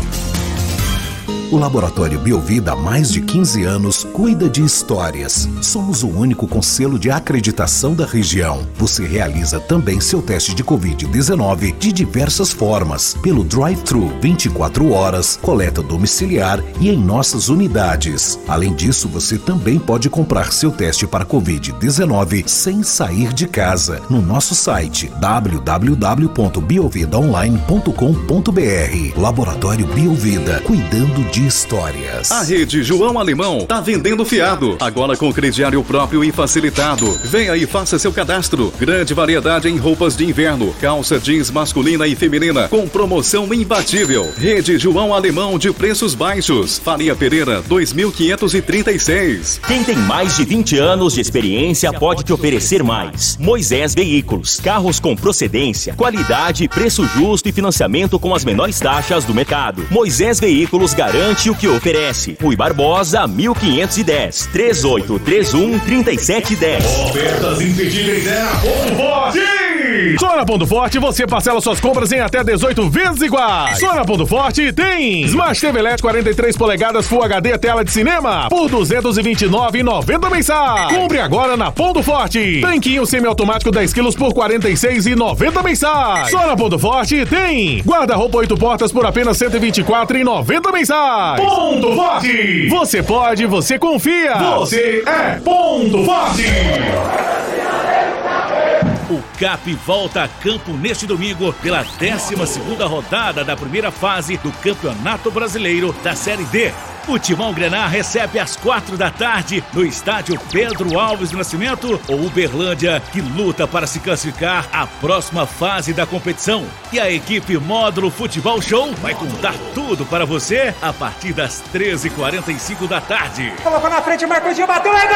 O Laboratório Biovida há mais de 15 anos cuida de histórias. Somos o único com selo de acreditação da região. Você realiza também seu teste de Covid-19 de diversas formas, pelo drive-thru 24 horas, coleta domiciliar e em nossas unidades. Além disso, você também pode comprar seu teste para Covid-19 sem sair de casa no nosso site www.biovidaonline.com.br. Laboratório Biovida, cuidando de histórias. A rede João Alemão tá vendendo fiado, agora com crediário próprio e facilitado. Venha e faça seu cadastro. Grande variedade em roupas de inverno, calça jeans masculina e feminina, com promoção imbatível. Rede João Alemão de preços baixos. Faria Pereira 2536. Quem tem mais de 20 anos de experiência pode te oferecer mais. Moisés Veículos, carros com procedência, qualidade, preço justo e financiamento com as menores taxas do mercado. Moisés Veículos garante o que oferece. Rui Barbosa, 1510, 3831 3710. Ofertas imperdíveis é a Ponto Forte! Só na Ponto Forte você parcela suas compras em até 18 vezes iguais. Só na Ponto Forte tem Smart TV LED 43 polegadas Full HD tela de cinema por 229,90 mensais. Compre agora na Ponto Forte. Tanquinho semiautomático 10 quilos por 46,90 mensais. Só na Ponto Forte tem guarda-roupa 8 portas por apenas 124,90 mensais. Ponto Forte! Você pode, você confia. Você é Ponto Forte! O CAP volta a campo neste domingo pela 12 rodada da primeira fase do Campeonato Brasileiro da Série D. O Timão Grenar recebe às quatro da tarde no estádio Pedro Alves do Nascimento ou Uberlândia, que luta para se classificar à próxima fase da competição. E a equipe Módulo Futebol Show vai contar tudo para você a partir das 13h45 da tarde. Colocou na frente, Marcos Gil, bateu, é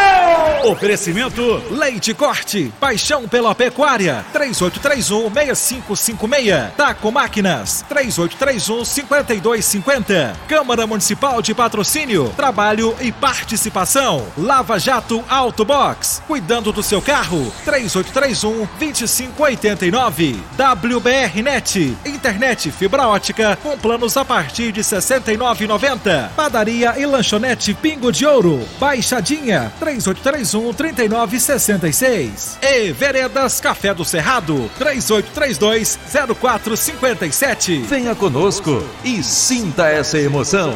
gol! Oferecimento Leite Corte, paixão pela pecuária, 3831-6556. Taco Máquinas, 3831-5250. Câmara Municipal de Patrocínio, Trabalho e Participação. Lava Jato Autobox, cuidando do seu carro, 3831-2589. WBR Net, internet fibra ótica com planos a partir de R$ 69,90. Padaria e lanchonete Pingo de Ouro, Baixadinha, 3831-3966. E Veredas Café do Cerrado, 3832-0457. Venha conosco e sinta essa emoção.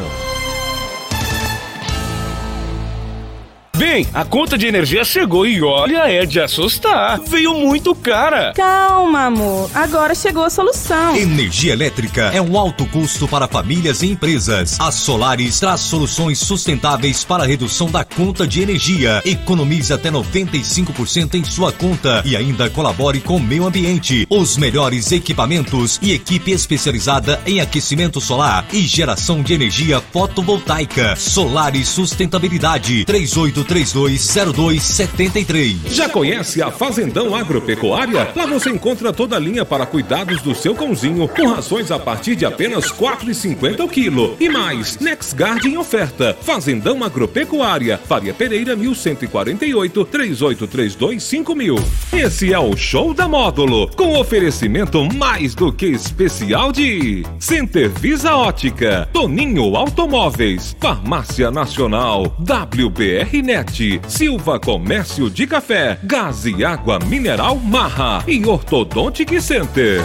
Bem, a conta de energia chegou e olha, é de assustar. Veio muito cara. Calma, amor. Agora chegou a solução. Energia elétrica é um alto custo para famílias e empresas. A Solaris traz soluções sustentáveis para a redução da conta de energia. Economize até 95% em sua conta e ainda colabore com o meio ambiente. Os melhores equipamentos e equipe especializada em aquecimento solar e geração de energia fotovoltaica. Solaris Sustentabilidade 38 320273. Já conhece a Fazendão Agropecuária? Lá você encontra toda a linha para cuidados do seu cãozinho, com rações a partir de apenas R$ 4,50 o quilo. E mais, NexGuard em oferta. Fazendão Agropecuária, Faria Pereira 1148 3832 5000. Esse é o Show da Módulo, com oferecimento mais do que especial de Center Visa Ótica, Toninho Automóveis, Farmácia Nacional, WBR Net, Silva Comércio de Café, Gás e Água Mineral Marra. E Ortodontic Center.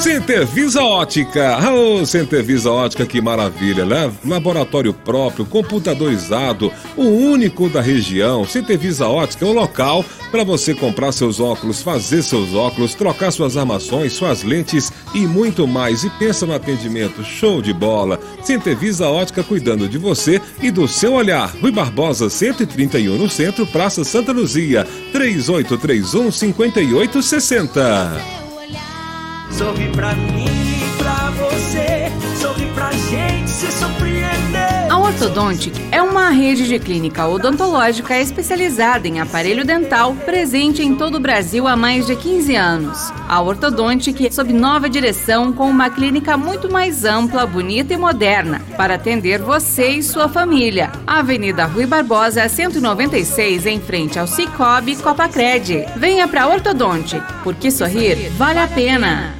Center Visa Ótica. Oh, Center Visa Ótica, que maravilha, né? Laboratório próprio, computadorizado, o único da região. Center Visa Ótica é o local para você comprar seus óculos, fazer seus óculos, trocar suas armações, suas lentes e muito mais. E pensa no atendimento, show de bola. Center Visa Ótica cuidando de você e do seu olhar. Rui Barbosa, 131 no centro, Praça Santa Luzia, 3831 5860. Sorri pra mim e pra você. Sorri pra gente se surpreender. A Ortodontic é uma rede de clínica odontológica especializada em aparelho dental, presente em todo o Brasil há mais de 15 anos. A Ortodontic, sob nova direção, com uma clínica muito mais ampla, bonita e moderna, para atender você e sua família. Avenida Rui Barbosa, 196, em frente ao Cicobi Copacred. Venha pra Ortodontic, porque sorrir vale a pena.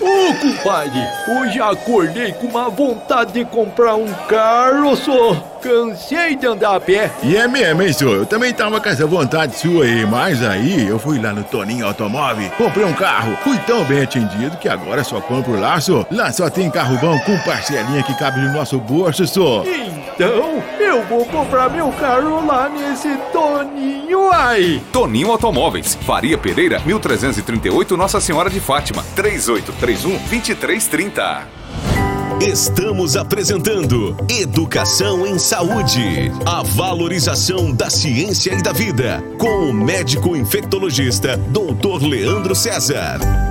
Ô, compadre, hoje acordei com uma vontade de comprar um carro, só. Cansei de andar a pé. E é mesmo, hein, senhor? Eu também tava com essa vontade sua aí, mas aí eu fui lá no Toninho Automóvel, comprei um carro, fui tão bem atendido que agora só compro lá, senhor. Lá só tem carro bom com parcelinha que cabe no nosso bolso, senhor. Então, eu vou comprar meu carro lá nesse Toninho aí. Toninho Automóveis, Faria Pereira, 1338 Nossa Senhora de Fátima, 3831 2330. Estamos apresentando Educação em Saúde. A valorização da ciência e da vida. Com o médico infectologista Dr. Leandro César.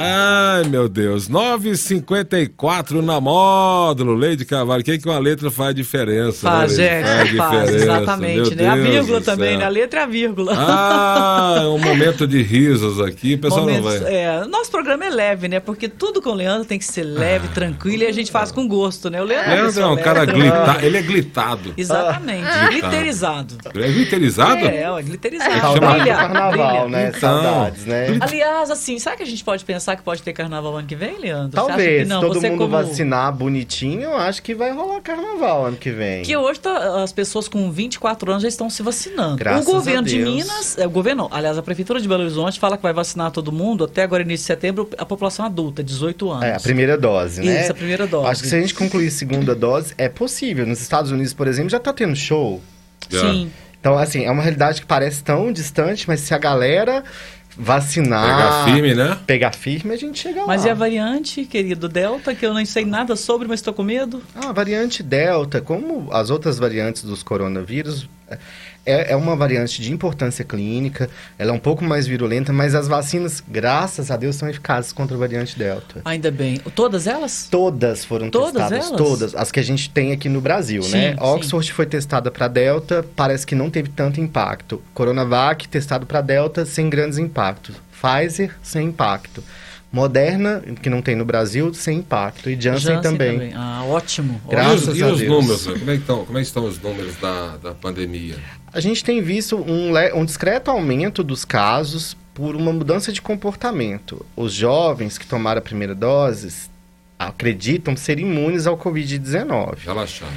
Ai, meu Deus. 9,54 na módulo. Leide Carvalho. Quem que uma letra faz diferença? Faz, né, é, Leide? faz, exatamente, Meu né? A vírgula também, né? A letra é a vírgula. Ah, é um momento de risos aqui. O pessoal Momentos- não vai. é, nosso programa é leve, né? Porque tudo com o Leandro tem que ser leve, tranquilo e a gente faz com gosto, né? O Leandro, Ah. Leandro é um cara tranquila. glitado. Ele é glitado. Exatamente, Glitado. glitterizado. É glitterizado? É, ó, glitterizado. Chama- Brilha, Carnaval, brilha. né? Então. Saudades, né? Aliás, assim, será que a gente pode pensar que pode ter carnaval ano que vem, Leandro? Talvez, não? se todo Você mundo como... vacinar bonitinho, eu acho que vai rolar carnaval ano que vem. Que hoje tá- as pessoas com 24 anos já estão se vacinando. Graças o governo a de. Minas, é, o governo aliás, a Prefeitura de Belo Horizonte fala que vai vacinar todo mundo até agora, início de setembro, a população adulta, 18 anos. É, a primeira dose, né? Isso, a primeira dose. Acho que se a gente concluir segunda dose, é possível. Nos Estados Unidos, por exemplo, já tá tendo show. Sim. Então, assim, é uma realidade que parece tão distante, mas se a galera vacinar... Pegar firme, né? Pegar firme, a gente chega Mas lá. e a variante, querido Delta, que eu não sei nada sobre, mas estou com medo? Ah, a variante Delta, como as outras variantes dos coronavírus, é, é uma variante de importância clínica, ela é um pouco mais virulenta, mas as vacinas, graças a Deus, são eficazes contra a variante Delta. Ainda bem. Todas elas? Todas foram Todas testadas, elas? todas. As que a gente tem aqui no Brasil, Sim, né? sim. Oxford foi testada para Delta, parece que não teve tanto impacto. Coronavac, testado para Delta, sem grandes impactos. Pfizer, sem impacto. Moderna, que não tem no Brasil, sem impacto. E Janssen, também. Ah, ótimo. Graças e os, e a os Deus. números? Como é, que estão, como é que estão os números da, da pandemia? A gente tem visto um, um discreto aumento dos casos por uma mudança de comportamento. Os jovens que tomaram a primeira dose acreditam ser imunes ao Covid-19. Relaxaram.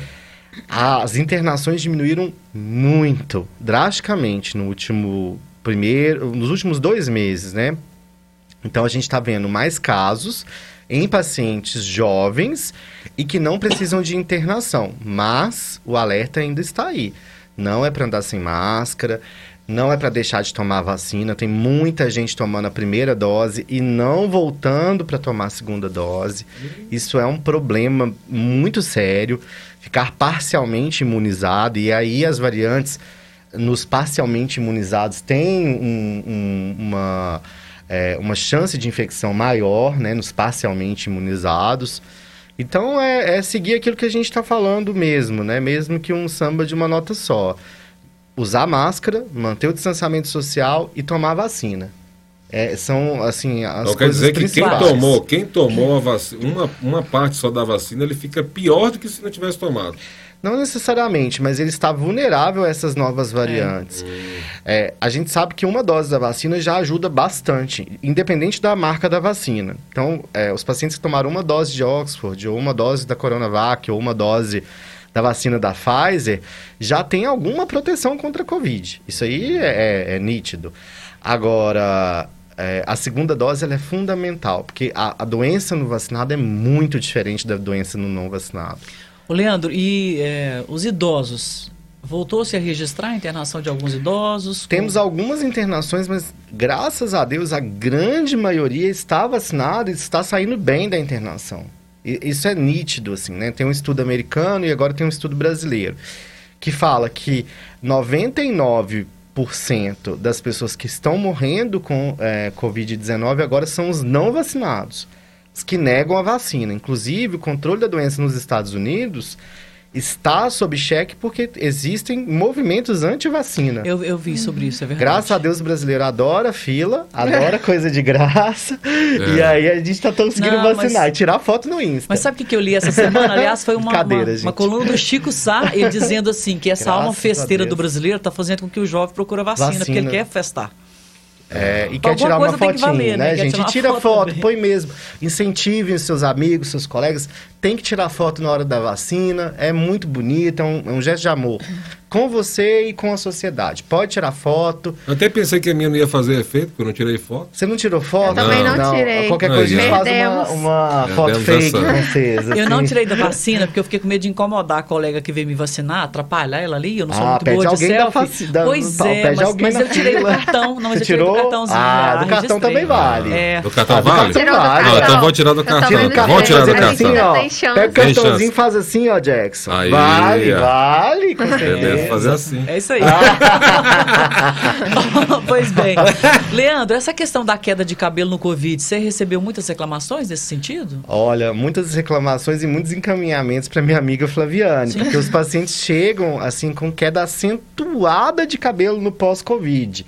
As internações diminuíram muito, drasticamente, no último primeiro, nos últimos dois meses, né? Então a gente está vendo mais casos em pacientes jovens e que não precisam de internação, mas o alerta ainda está aí. Não é para andar sem máscara, não é para deixar de tomar a vacina. Tem muita gente tomando a primeira dose e não voltando para tomar a segunda dose. Isso é um problema muito sério. Ficar parcialmente imunizado e aí as variantes nos parcialmente imunizados têm um- um- uma, é, uma chance de infecção maior, né, nos parcialmente imunizados. Então é, é seguir aquilo que a gente está falando mesmo, né? Mesmo que um samba de uma nota só. Usar máscara, manter o distanciamento social e tomar vacina. É, são, assim, as Então quer dizer que quem tomou, quem tomou a vacina, uma, uma parte só da vacina, ele fica pior do que se não tivesse tomado. Não necessariamente, mas ele está vulnerável a essas novas variantes. É, a gente sabe que uma dose da vacina já ajuda bastante, independente da marca da vacina. Então, é, os pacientes que tomaram uma dose de Oxford, ou uma dose da Coronavac, ou uma dose da vacina da Pfizer, já tem alguma proteção contra a Covid. Isso aí é, é- é nítido. Agora, é, a segunda dose é fundamental, porque a, a doença no vacinado é muito diferente da doença no não vacinado. Ô, Leandro, e é, os idosos? Voltou-se a registrar a internação de alguns idosos? Temos algumas internações, mas graças a Deus a grande maioria está vacinada e está saindo bem da internação. E- isso é nítido, assim, né? Tem um estudo americano e agora tem um estudo brasileiro que fala que 99% das pessoas que estão morrendo com é, Covid-19 agora são os não vacinados, os que negam a vacina. Inclusive, o controle da doença nos Estados Unidos está sob cheque porque existem movimentos anti-vacina. Eu, eu vi sobre isso, é verdade. Graças a Deus o brasileiro adora fila, adora <laughs> coisa de graça. E aí a gente tá conseguindo Não, vacinar mas- e tirar foto no Insta. Mas sabe o que, eu li essa semana? Aliás, foi uma, uma, Brincadeira, gente. uma coluna do Chico Sá, ele dizendo assim, que essa Graças alma a festeira do brasileiro está fazendo com que o jovem procure vacina, porque ele Vacina. quer festar. É, e Alguma quer tirar uma fotinha, valer, né? né, Quer gente? tirar uma Tira foto também. põe mesmo. Incentivem os seus amigos, seus colegas. Tem que tirar foto na hora da vacina. É muito bonito, é um, é um gesto de amor. Com você e com a sociedade. Pode tirar foto. Eu até pensei que a minha não ia fazer efeito, porque eu não tirei foto. Você não tirou foto? Eu também não tirei. Qualquer coisa a gente Aí, ó. faz uma, uma foto fake com vocês. Eu não assim. tirei da vacina porque eu fiquei com medo de incomodar a colega que veio me vacinar, atrapalhar ela ali. Eu não sou Ah, muito pede boa de alguém da selfie. faci- da- pois da- é, pede mas, alguém mas eu tirei do fila. cartão. Não, mas Você eu tirei do tirou? cartãozinho. Ah, já, do cartão também vale. É. Do cartão Ah, do vale? cartão vale. Ah, então vou tirar do cartão. O. Vamos tirar do cartão chance. Pega o Tem cartãozinho chance. e faz assim, ó, Jackson. Aí, vale, ó. vale. Beleza, certeza. fazer assim. É isso aí. <laughs> <laughs> pois bem. Leandro, essa questão da queda de cabelo no Covid, você recebeu muitas reclamações nesse sentido? Olha, muitas reclamações e muitos encaminhamentos para minha amiga Flaviane, porque os pacientes chegam assim com queda acentuada de cabelo no pós-Covid.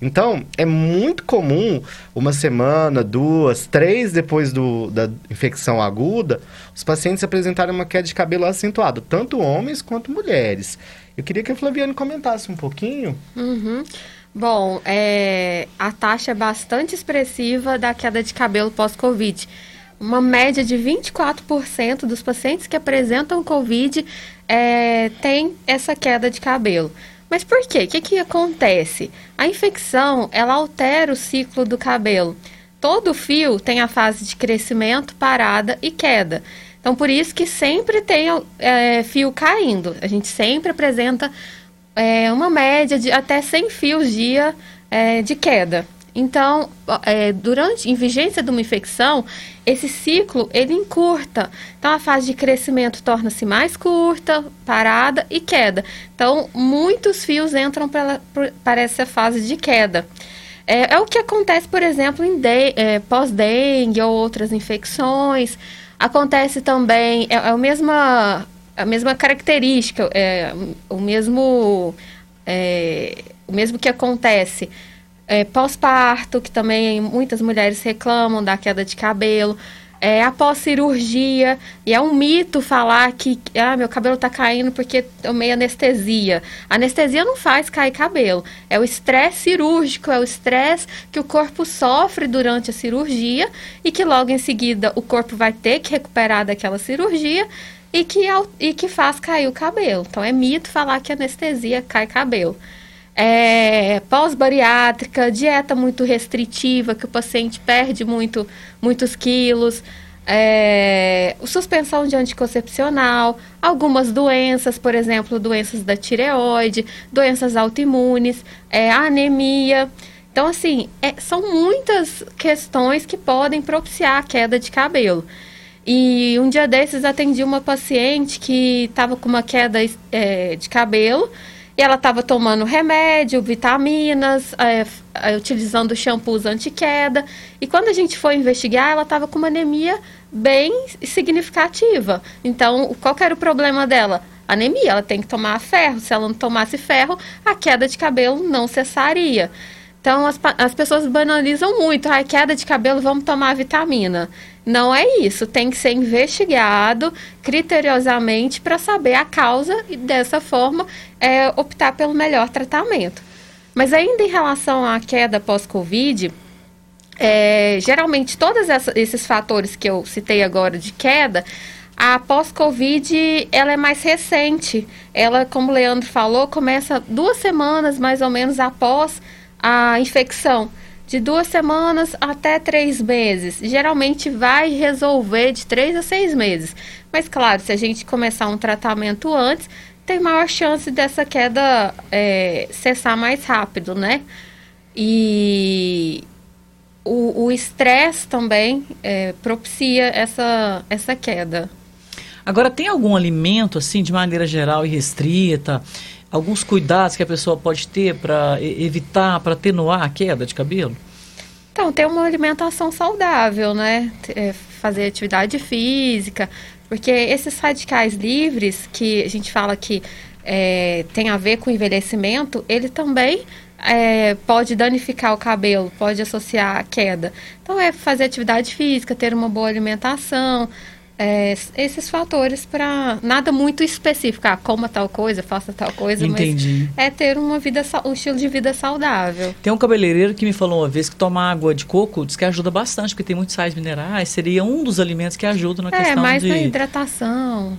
Então, é muito comum, uma semana, duas, três depois do, da infecção aguda, os pacientes apresentarem uma queda de cabelo acentuada, tanto homens quanto mulheres. Eu queria que a Flaviane comentasse um pouquinho. Uhum. Bom, é, a taxa é bastante expressiva da queda de cabelo pós-Covid. Uma média de 24% dos pacientes que apresentam Covid é, tem essa queda de cabelo. Mas por quê? O que, que acontece? A infecção, ela altera o ciclo do cabelo. Todo fio tem a fase de crescimento, parada e queda. Então, por isso que sempre tem é, fio caindo. A gente sempre apresenta é, uma média de até 100 fios dia é, de queda. Então, é, durante em vigência de uma infecção, esse ciclo ele encurta. Então, a fase de crescimento torna-se mais curta, parada e queda. Então, muitos fios entram para essa fase de queda. É, é o que acontece, por exemplo, em de- é, pós-dengue ou outras infecções. Acontece também, é, é a, mesma, a mesma característica, é, o mesmo é, o mesmo que acontece é, pós-parto, que também muitas mulheres reclamam da queda de cabelo, é, após cirurgia, e é um mito falar que ah, meu cabelo está caindo porque tomei anestesia. Anestesia não faz cair cabelo, é o estresse cirúrgico, é o estresse que o corpo sofre durante a cirurgia e que logo em seguida o corpo vai ter que recuperar daquela cirurgia e que, e que faz cair o cabelo. Então é mito falar que anestesia cai cabelo. É, pós-bariátrica, dieta muito restritiva, que o paciente perde muito, muitos quilos, é, suspensão de anticoncepcional, algumas doenças, por exemplo, doenças da tireoide, doenças autoimunes, é, anemia. Então, assim, é, são muitas questões que podem propiciar a queda de cabelo. E um dia desses atendi uma paciente que estava com uma queda é, de cabelo E ela estava tomando remédio, vitaminas, é, é, utilizando shampoos anti-queda. E quando a gente foi investigar, ela estava com uma anemia bem significativa. Então, qual era o problema dela? Anemia, ela tem que tomar ferro. Se ela não tomasse ferro, a queda de cabelo não cessaria. Então, as, as pessoas banalizam muito. Ai, queda de cabelo, vamos tomar vitamina. Não é isso. Tem que ser investigado criteriosamente para saber a causa e, dessa forma, é, optar pelo melhor tratamento. Mas ainda em relação à queda pós-Covid, é, geralmente todos esses fatores que eu citei agora de queda, a pós-Covid ela é mais recente. Ela, como o Leandro falou, começa duas semanas mais ou menos após a infecção. De duas semanas até três meses. Geralmente vai resolver de três a seis meses. Mas, claro, se a gente começar um tratamento antes, tem maior chance dessa queda é, cessar mais rápido, né? E o estresse também é, propicia essa, essa queda. Agora, tem algum alimento, assim, de maneira geral e restrita? Alguns cuidados que a pessoa pode ter para evitar, para atenuar a queda de cabelo? Então, ter uma alimentação saudável, né? É, fazer atividade física, porque esses radicais livres, que a gente fala que é, tem a ver com envelhecimento, ele também é, pode danificar o cabelo, pode associar a queda. Então, é fazer atividade física, ter uma boa alimentação, é, esses fatores para nada muito específico, ah, coma tal coisa, faça tal coisa, Entendi. mas é ter uma vida, um estilo de vida saudável. Tem um cabeleireiro que me falou uma vez que tomar água de coco diz que ajuda bastante, porque tem muitos sais minerais. Seria um dos alimentos que ajudam na É, questão mais de... na hidratação.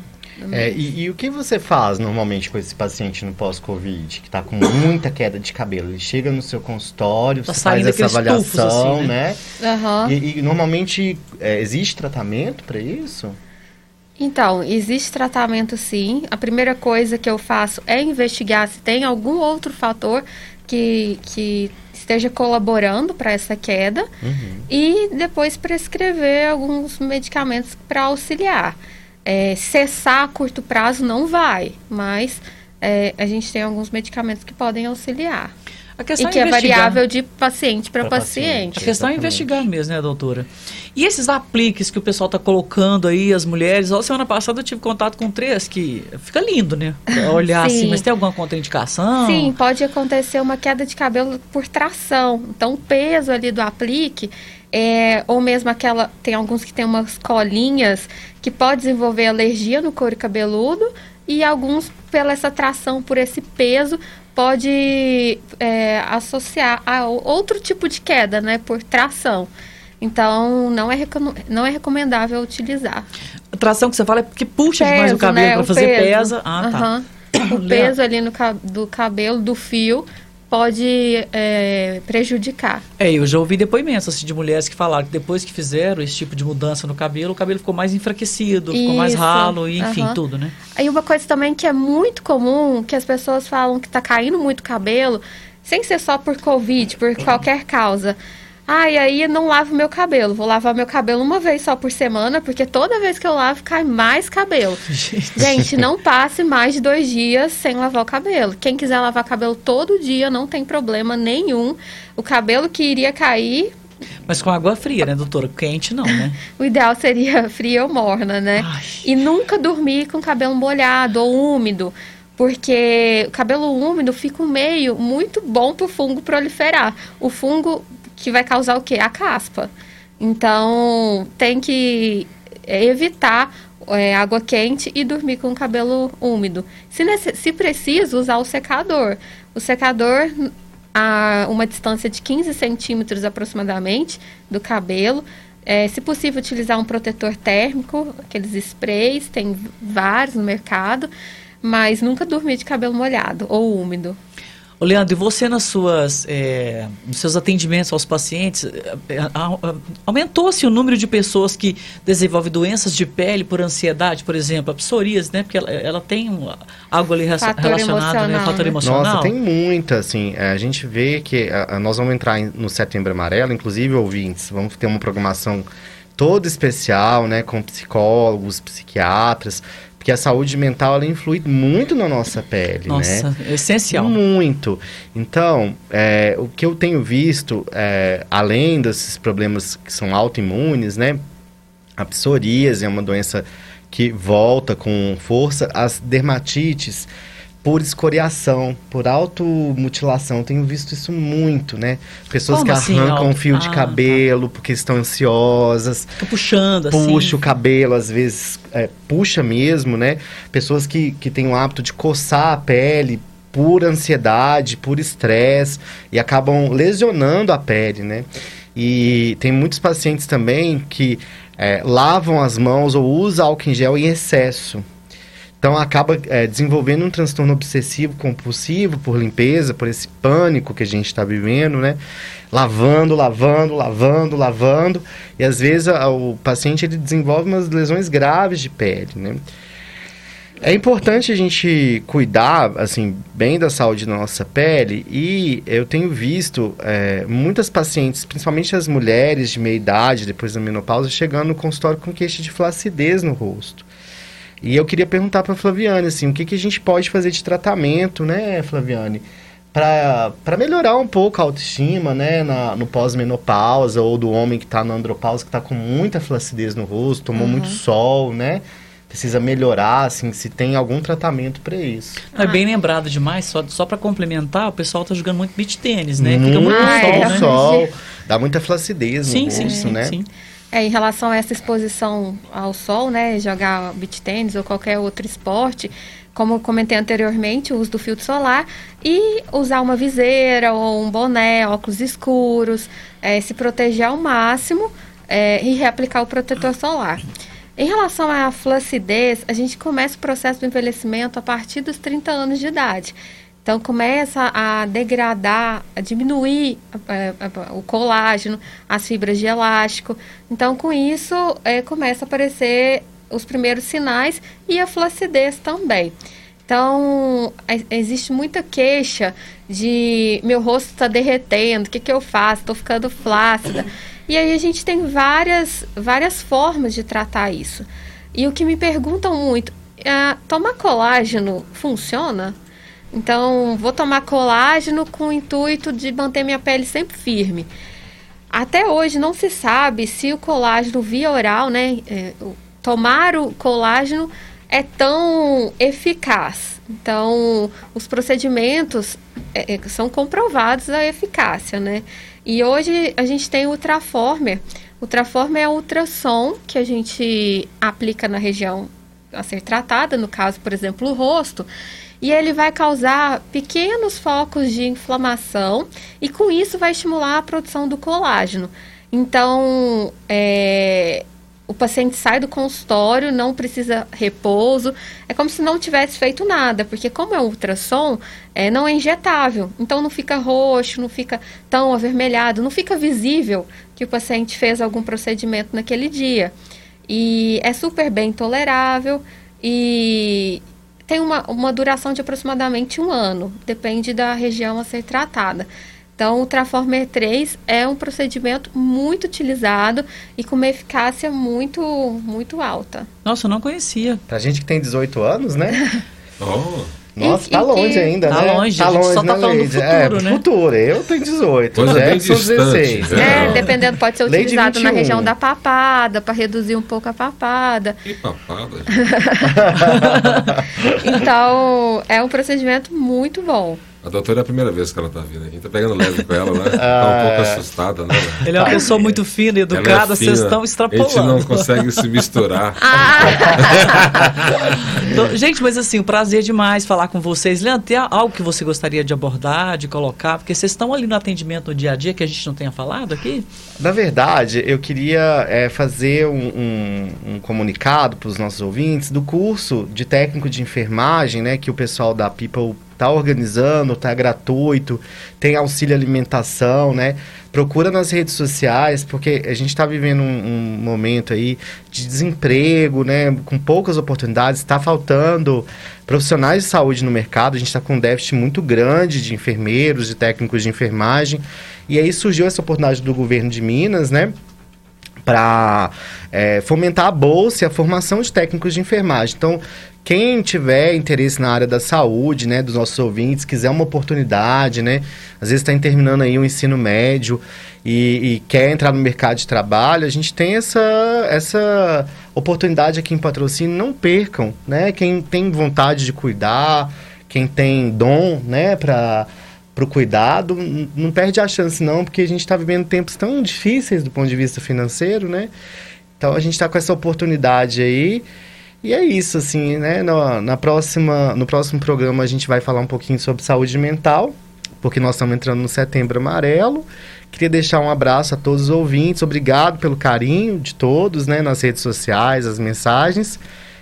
É, e, e o que você faz normalmente com esse paciente no pós-Covid, que tá com muita queda de cabelo? Ele chega no seu consultório, Tá você faz essa tufos, avaliação, assim, né? né? Aham. E, e normalmente é, existe tratamento para isso? Então, existe tratamento sim. A primeira coisa que eu faço é investigar se tem algum outro fator que, que esteja colaborando para essa queda e depois prescrever alguns medicamentos para auxiliar. É, cessar a curto prazo não vai, mas é, a gente tem alguns medicamentos que podem auxiliar. A questão e que é é variável de paciente para Pra paciente. A questão é investigar mesmo, né, doutora? E esses apliques que o pessoal está colocando aí, as mulheres, ó, semana passada eu tive contato com três que fica lindo, né? Olhar Sim. assim, mas tem alguma contraindicação? Sim, pode acontecer uma queda de cabelo por tração. Então, o peso ali do aplique, é, ou mesmo aquela. Tem alguns que tem umas colinhas que pode desenvolver alergia no couro cabeludo, e alguns, pela essa tração, por esse peso, pode é, associar a outro tipo de queda, né? Por tração. Então, não é, não é recomendável utilizar. A tração que você fala é porque puxa demais o Peso, cabelo né? para fazer peso. pesa. Ah, tá. O <coughs> peso ali no, do cabelo, do fio, pode é, prejudicar. É, eu já ouvi depoimentos assim, de mulheres que falaram que depois que fizeram esse tipo de mudança no cabelo, o cabelo ficou mais enfraquecido, ficou mais Isso, ralo, e, enfim, aham. tudo, né? Aí uma coisa também que é muito comum, que as pessoas falam que tá caindo muito cabelo, sem ser só por Covid, por qualquer causa. Ai, aí não lavo meu cabelo. Vou lavar meu cabelo uma vez só por semana, porque toda vez que eu lavo cai mais cabelo. <laughs> Gente, não passe mais de dois dias sem lavar o cabelo. Quem quiser lavar cabelo todo dia, não tem problema nenhum. O cabelo que iria cair, Mas com água fria, né, doutora? Quente não, né? <laughs> o ideal seria <laughs> fria ou morna, né? E nunca dormir com o cabelo molhado ou úmido, porque o cabelo úmido fica um meio muito bom para o fungo proliferar. O fungo que vai causar o quê? A caspa. Então, tem que evitar é, água quente e dormir com o cabelo úmido. Se, se preciso, usar o secador. O secador a uma distância de 15 centímetros aproximadamente do cabelo. É, se possível, utilizar um protetor térmico, aqueles sprays, tem vários no mercado, mas nunca dormir de cabelo molhado ou úmido. Ô, Leandro, e você nas suas, eh, nos seus atendimentos aos pacientes, a- a- aumentou-se o número de pessoas que desenvolvem doenças de pele por ansiedade, por exemplo, a psoríase, né? Porque ela, ela tem um, algo ali Fator relacionado, né? Fator né? emocional. Nossa, tem muita, assim. é, A gente vê que a- a- nós vamos entrar em- no Setembro Amarelo, inclusive, ouvintes, vamos ter uma programação toda especial, né, com psicólogos, psiquiatras, Porque a saúde mental ela influi muito na nossa pele, Nossa, né? é essencial. Muito. Então, é, o que eu tenho visto, é, além desses problemas que são autoimunes, né? A psoríase é uma doença que volta com força. As dermatites por escoriação, por automutilação. Tenho visto isso muito, né? Pessoas Como que assim, arrancam auto- fio de Ah, cabelo porque estão ansiosas. Tô puxando, assim. Puxa o cabelo, às vezes é, puxa mesmo, né? Pessoas que, que têm o hábito de coçar a pele por ansiedade, por estresse e acabam lesionando a pele, né? E tem muitos pacientes também que é, lavam as mãos ou usam álcool em gel em excesso. Então acaba é, desenvolvendo um transtorno obsessivo compulsivo por limpeza, por esse pânico que a gente está vivendo, né? Lavando, lavando, lavando, lavando. E às vezes a- o paciente ele desenvolve umas lesões graves de pele, né? É importante a gente cuidar, assim, bem da saúde da nossa pele e eu tenho visto é, muitas pacientes, principalmente as mulheres de meia idade, depois da menopausa, chegando no consultório com queixa de flacidez no rosto. E eu queria perguntar para Flaviane, assim, o que, que a gente pode fazer de tratamento, né, Flaviane? Para melhorar um pouco a autoestima, né, na, no pós-menopausa ou do homem que está na andropausa, que está com muita flacidez no rosto, tomou Uhum. muito sol, né? Precisa melhorar, assim, se tem algum tratamento para isso. Não, é bem lembrado demais, só, só para complementar, o pessoal tá jogando muito beach tênis, né? Muito no Ah, sol, é. né? sol, dá muita flacidez no Sim, sim, rosto, sim, né? sim. É, em relação a essa exposição ao sol, né, jogar beach tênis ou qualquer outro esporte, como comentei anteriormente, o uso do filtro solar e usar uma viseira ou um boné, óculos escuros, é, se proteger ao máximo é, e reaplicar o protetor solar. Em relação à flacidez, a gente começa o processo do envelhecimento a partir dos 30 anos de idade. Então começa a degradar, a diminuir eh, eh, o colágeno, as fibras de elástico. Então com isso eh, começa a aparecer os primeiros sinais e a flacidez também. Então e- existe muita queixa de meu rosto está derretendo, o que, que eu faço? Estou ficando flácida. E aí a gente tem várias, várias formas de tratar isso. E o que me perguntam muito, ah, tomar colágeno funciona? Então, vou tomar colágeno com o intuito de manter minha pele sempre firme. Até hoje não se sabe se o colágeno via oral, né, é, tomar o colágeno é tão eficaz. Então, os procedimentos é, é, são comprovados a eficácia, né? E hoje a gente tem o Ultraformer. O Ultraformer é o ultrassom que a gente aplica na região a ser tratada, no caso, por exemplo, o rosto, e ele vai causar pequenos focos de inflamação e com isso vai estimular a produção do colágeno. Então, é, o paciente sai do consultório, não precisa repouso, é como se não tivesse feito nada, porque como é ultrassom, é, não é injetável, então não fica roxo, não fica tão avermelhado, não fica visível que o paciente fez algum procedimento naquele dia. E é super bem tolerável e tem uma, uma duração de aproximadamente um ano, depende da região a ser tratada. Então, o Traformer 3 é um procedimento muito utilizado e com uma eficácia muito, muito alta. Nossa, eu não conhecia. Pra gente que tem 18 anos, né? <laughs> Oh. Nossa, E- tá e longe que- ainda, Tá né? longe, tá a gente longe, só tá né, falando do Leide? futuro, é, né? futuro. Eu tenho 18, Coisa Jackson bem distante, 16. né? É, dependendo, pode ser utilizado na 21. região da papada, para reduzir um pouco a papada. Que papada. <laughs> <laughs> Então, é um procedimento muito bom. A doutora é a primeira vez que ela tá vindo. A gente tá pegando leve com ela, né? <laughs> Tá Ah. um pouco assustada, né? Ele é uma pessoa muito fina, Ela é educada, vocês fina. estão A extrapolando. gente não consegue se misturar. <laughs> Então, gente, mas assim, um prazer demais falar com vocês. Leandro, tem algo que você gostaria de abordar, de colocar? Porque vocês estão ali no atendimento no dia a dia que a gente não tenha falado aqui? Na verdade, eu queria é, fazer um, um- um comunicado para os nossos ouvintes do curso de técnico de enfermagem, né, que o pessoal da People está organizando, está gratuito, tem auxílio alimentação, né? Procura nas redes sociais, porque a gente está vivendo um, um momento aí de desemprego, né? Com poucas oportunidades, está faltando profissionais de saúde no mercado, a gente está com um déficit muito grande de enfermeiros, de técnicos de enfermagem. E aí surgiu essa oportunidade do governo de Minas, né? Para é, fomentar a bolsa e a formação de técnicos de enfermagem. Então, quem tiver interesse na área da saúde, né, dos nossos ouvintes, quiser uma oportunidade, né, às vezes está terminando aí o ensino médio e, e, quer entrar no mercado de trabalho, a gente tem essa, essa oportunidade aqui em patrocínio, não percam, né, quem tem vontade de cuidar, quem tem dom, né, para para o cuidado, não perde a chance não, porque a gente está vivendo tempos tão difíceis do ponto de vista financeiro, né? Então a gente está com essa oportunidade aí. E é isso, assim, né? No, na próxima, no próximo programa a gente vai falar um pouquinho sobre saúde mental, porque nós estamos entrando no setembro amarelo. Queria deixar um abraço a todos os ouvintes, obrigado pelo carinho de todos, né? Nas redes sociais, as mensagens.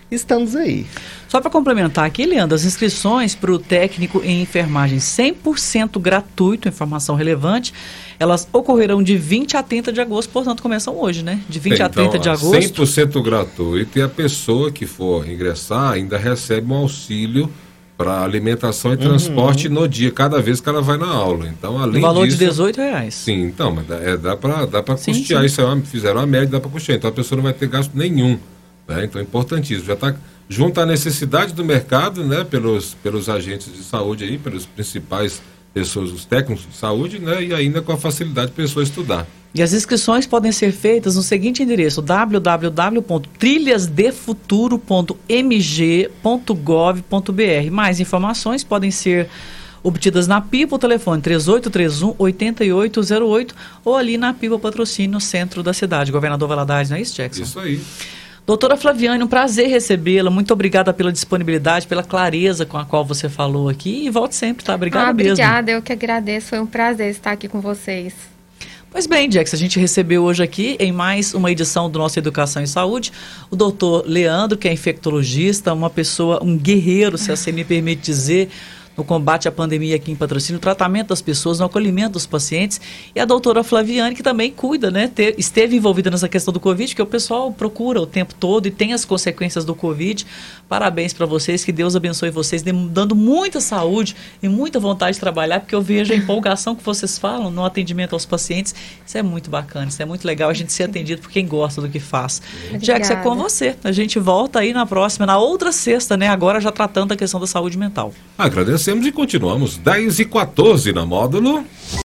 Estamos aí. Só para complementar aqui, Leandro, as inscrições para o técnico em enfermagem 100% gratuito, informação relevante, elas ocorrerão de 20 a 30 de agosto, portanto começam hoje, né? De 20 é, a 30 então, de agosto. 100% gratuito e a pessoa que for ingressar ainda recebe um auxílio para alimentação e uhum. transporte no dia, cada vez que ela vai na aula. Então, além o valor disso, de 18 reais. Sim, então, mas dá, é, dá para dá custear. Sim. Isso é uma, fizeram uma média, dá para custear. Então, a pessoa não vai ter gasto nenhum. Né? Então, é importantíssimo. Já está junto à necessidade do mercado, né, pelos, pelos agentes de saúde aí, pelos principais pessoas, os técnicos de saúde, né, e ainda com a facilidade de pessoa estudar. E as inscrições podem ser feitas no seguinte endereço: www.trilhasdefuturo.mg.gov.br. Mais informações podem ser obtidas na PIPA, o telefone 3831 8808 ou ali na PIPA Patrocínio, no centro da cidade. Governador Valadares, não é isso, Jackson? Isso aí. Doutora Flaviane, um prazer recebê-la. Muito obrigada pela disponibilidade, pela clareza com a qual você falou aqui. E volte sempre, tá? Obrigada ah, mesmo. Obrigada, eu que agradeço. Foi um prazer estar aqui com vocês. Pois bem, Jax, a gente recebeu hoje aqui, em mais uma edição do nosso Educação e Saúde, o doutor Leandro, que é infectologista, uma pessoa, um guerreiro, se assim me permite dizer, no combate à pandemia aqui em patrocínio, no tratamento das pessoas, no acolhimento dos pacientes. E a doutora Flaviane, que também cuida, né? Ter, esteve envolvida nessa questão do Covid, que o pessoal procura o tempo todo e tem as consequências do Covid. Parabéns para vocês, que Deus abençoe vocês, dando muita saúde e muita vontade de trabalhar, porque eu vejo a empolgação que vocês falam no atendimento aos pacientes. Isso é muito bacana, isso é muito legal a gente ser atendido por quem gosta do que faz. Jax, é com você. A gente volta aí na próxima, na outra sexta, né? Agora já tratando a questão da saúde mental. Agradecemos e continuamos 10 e 14 na módulo.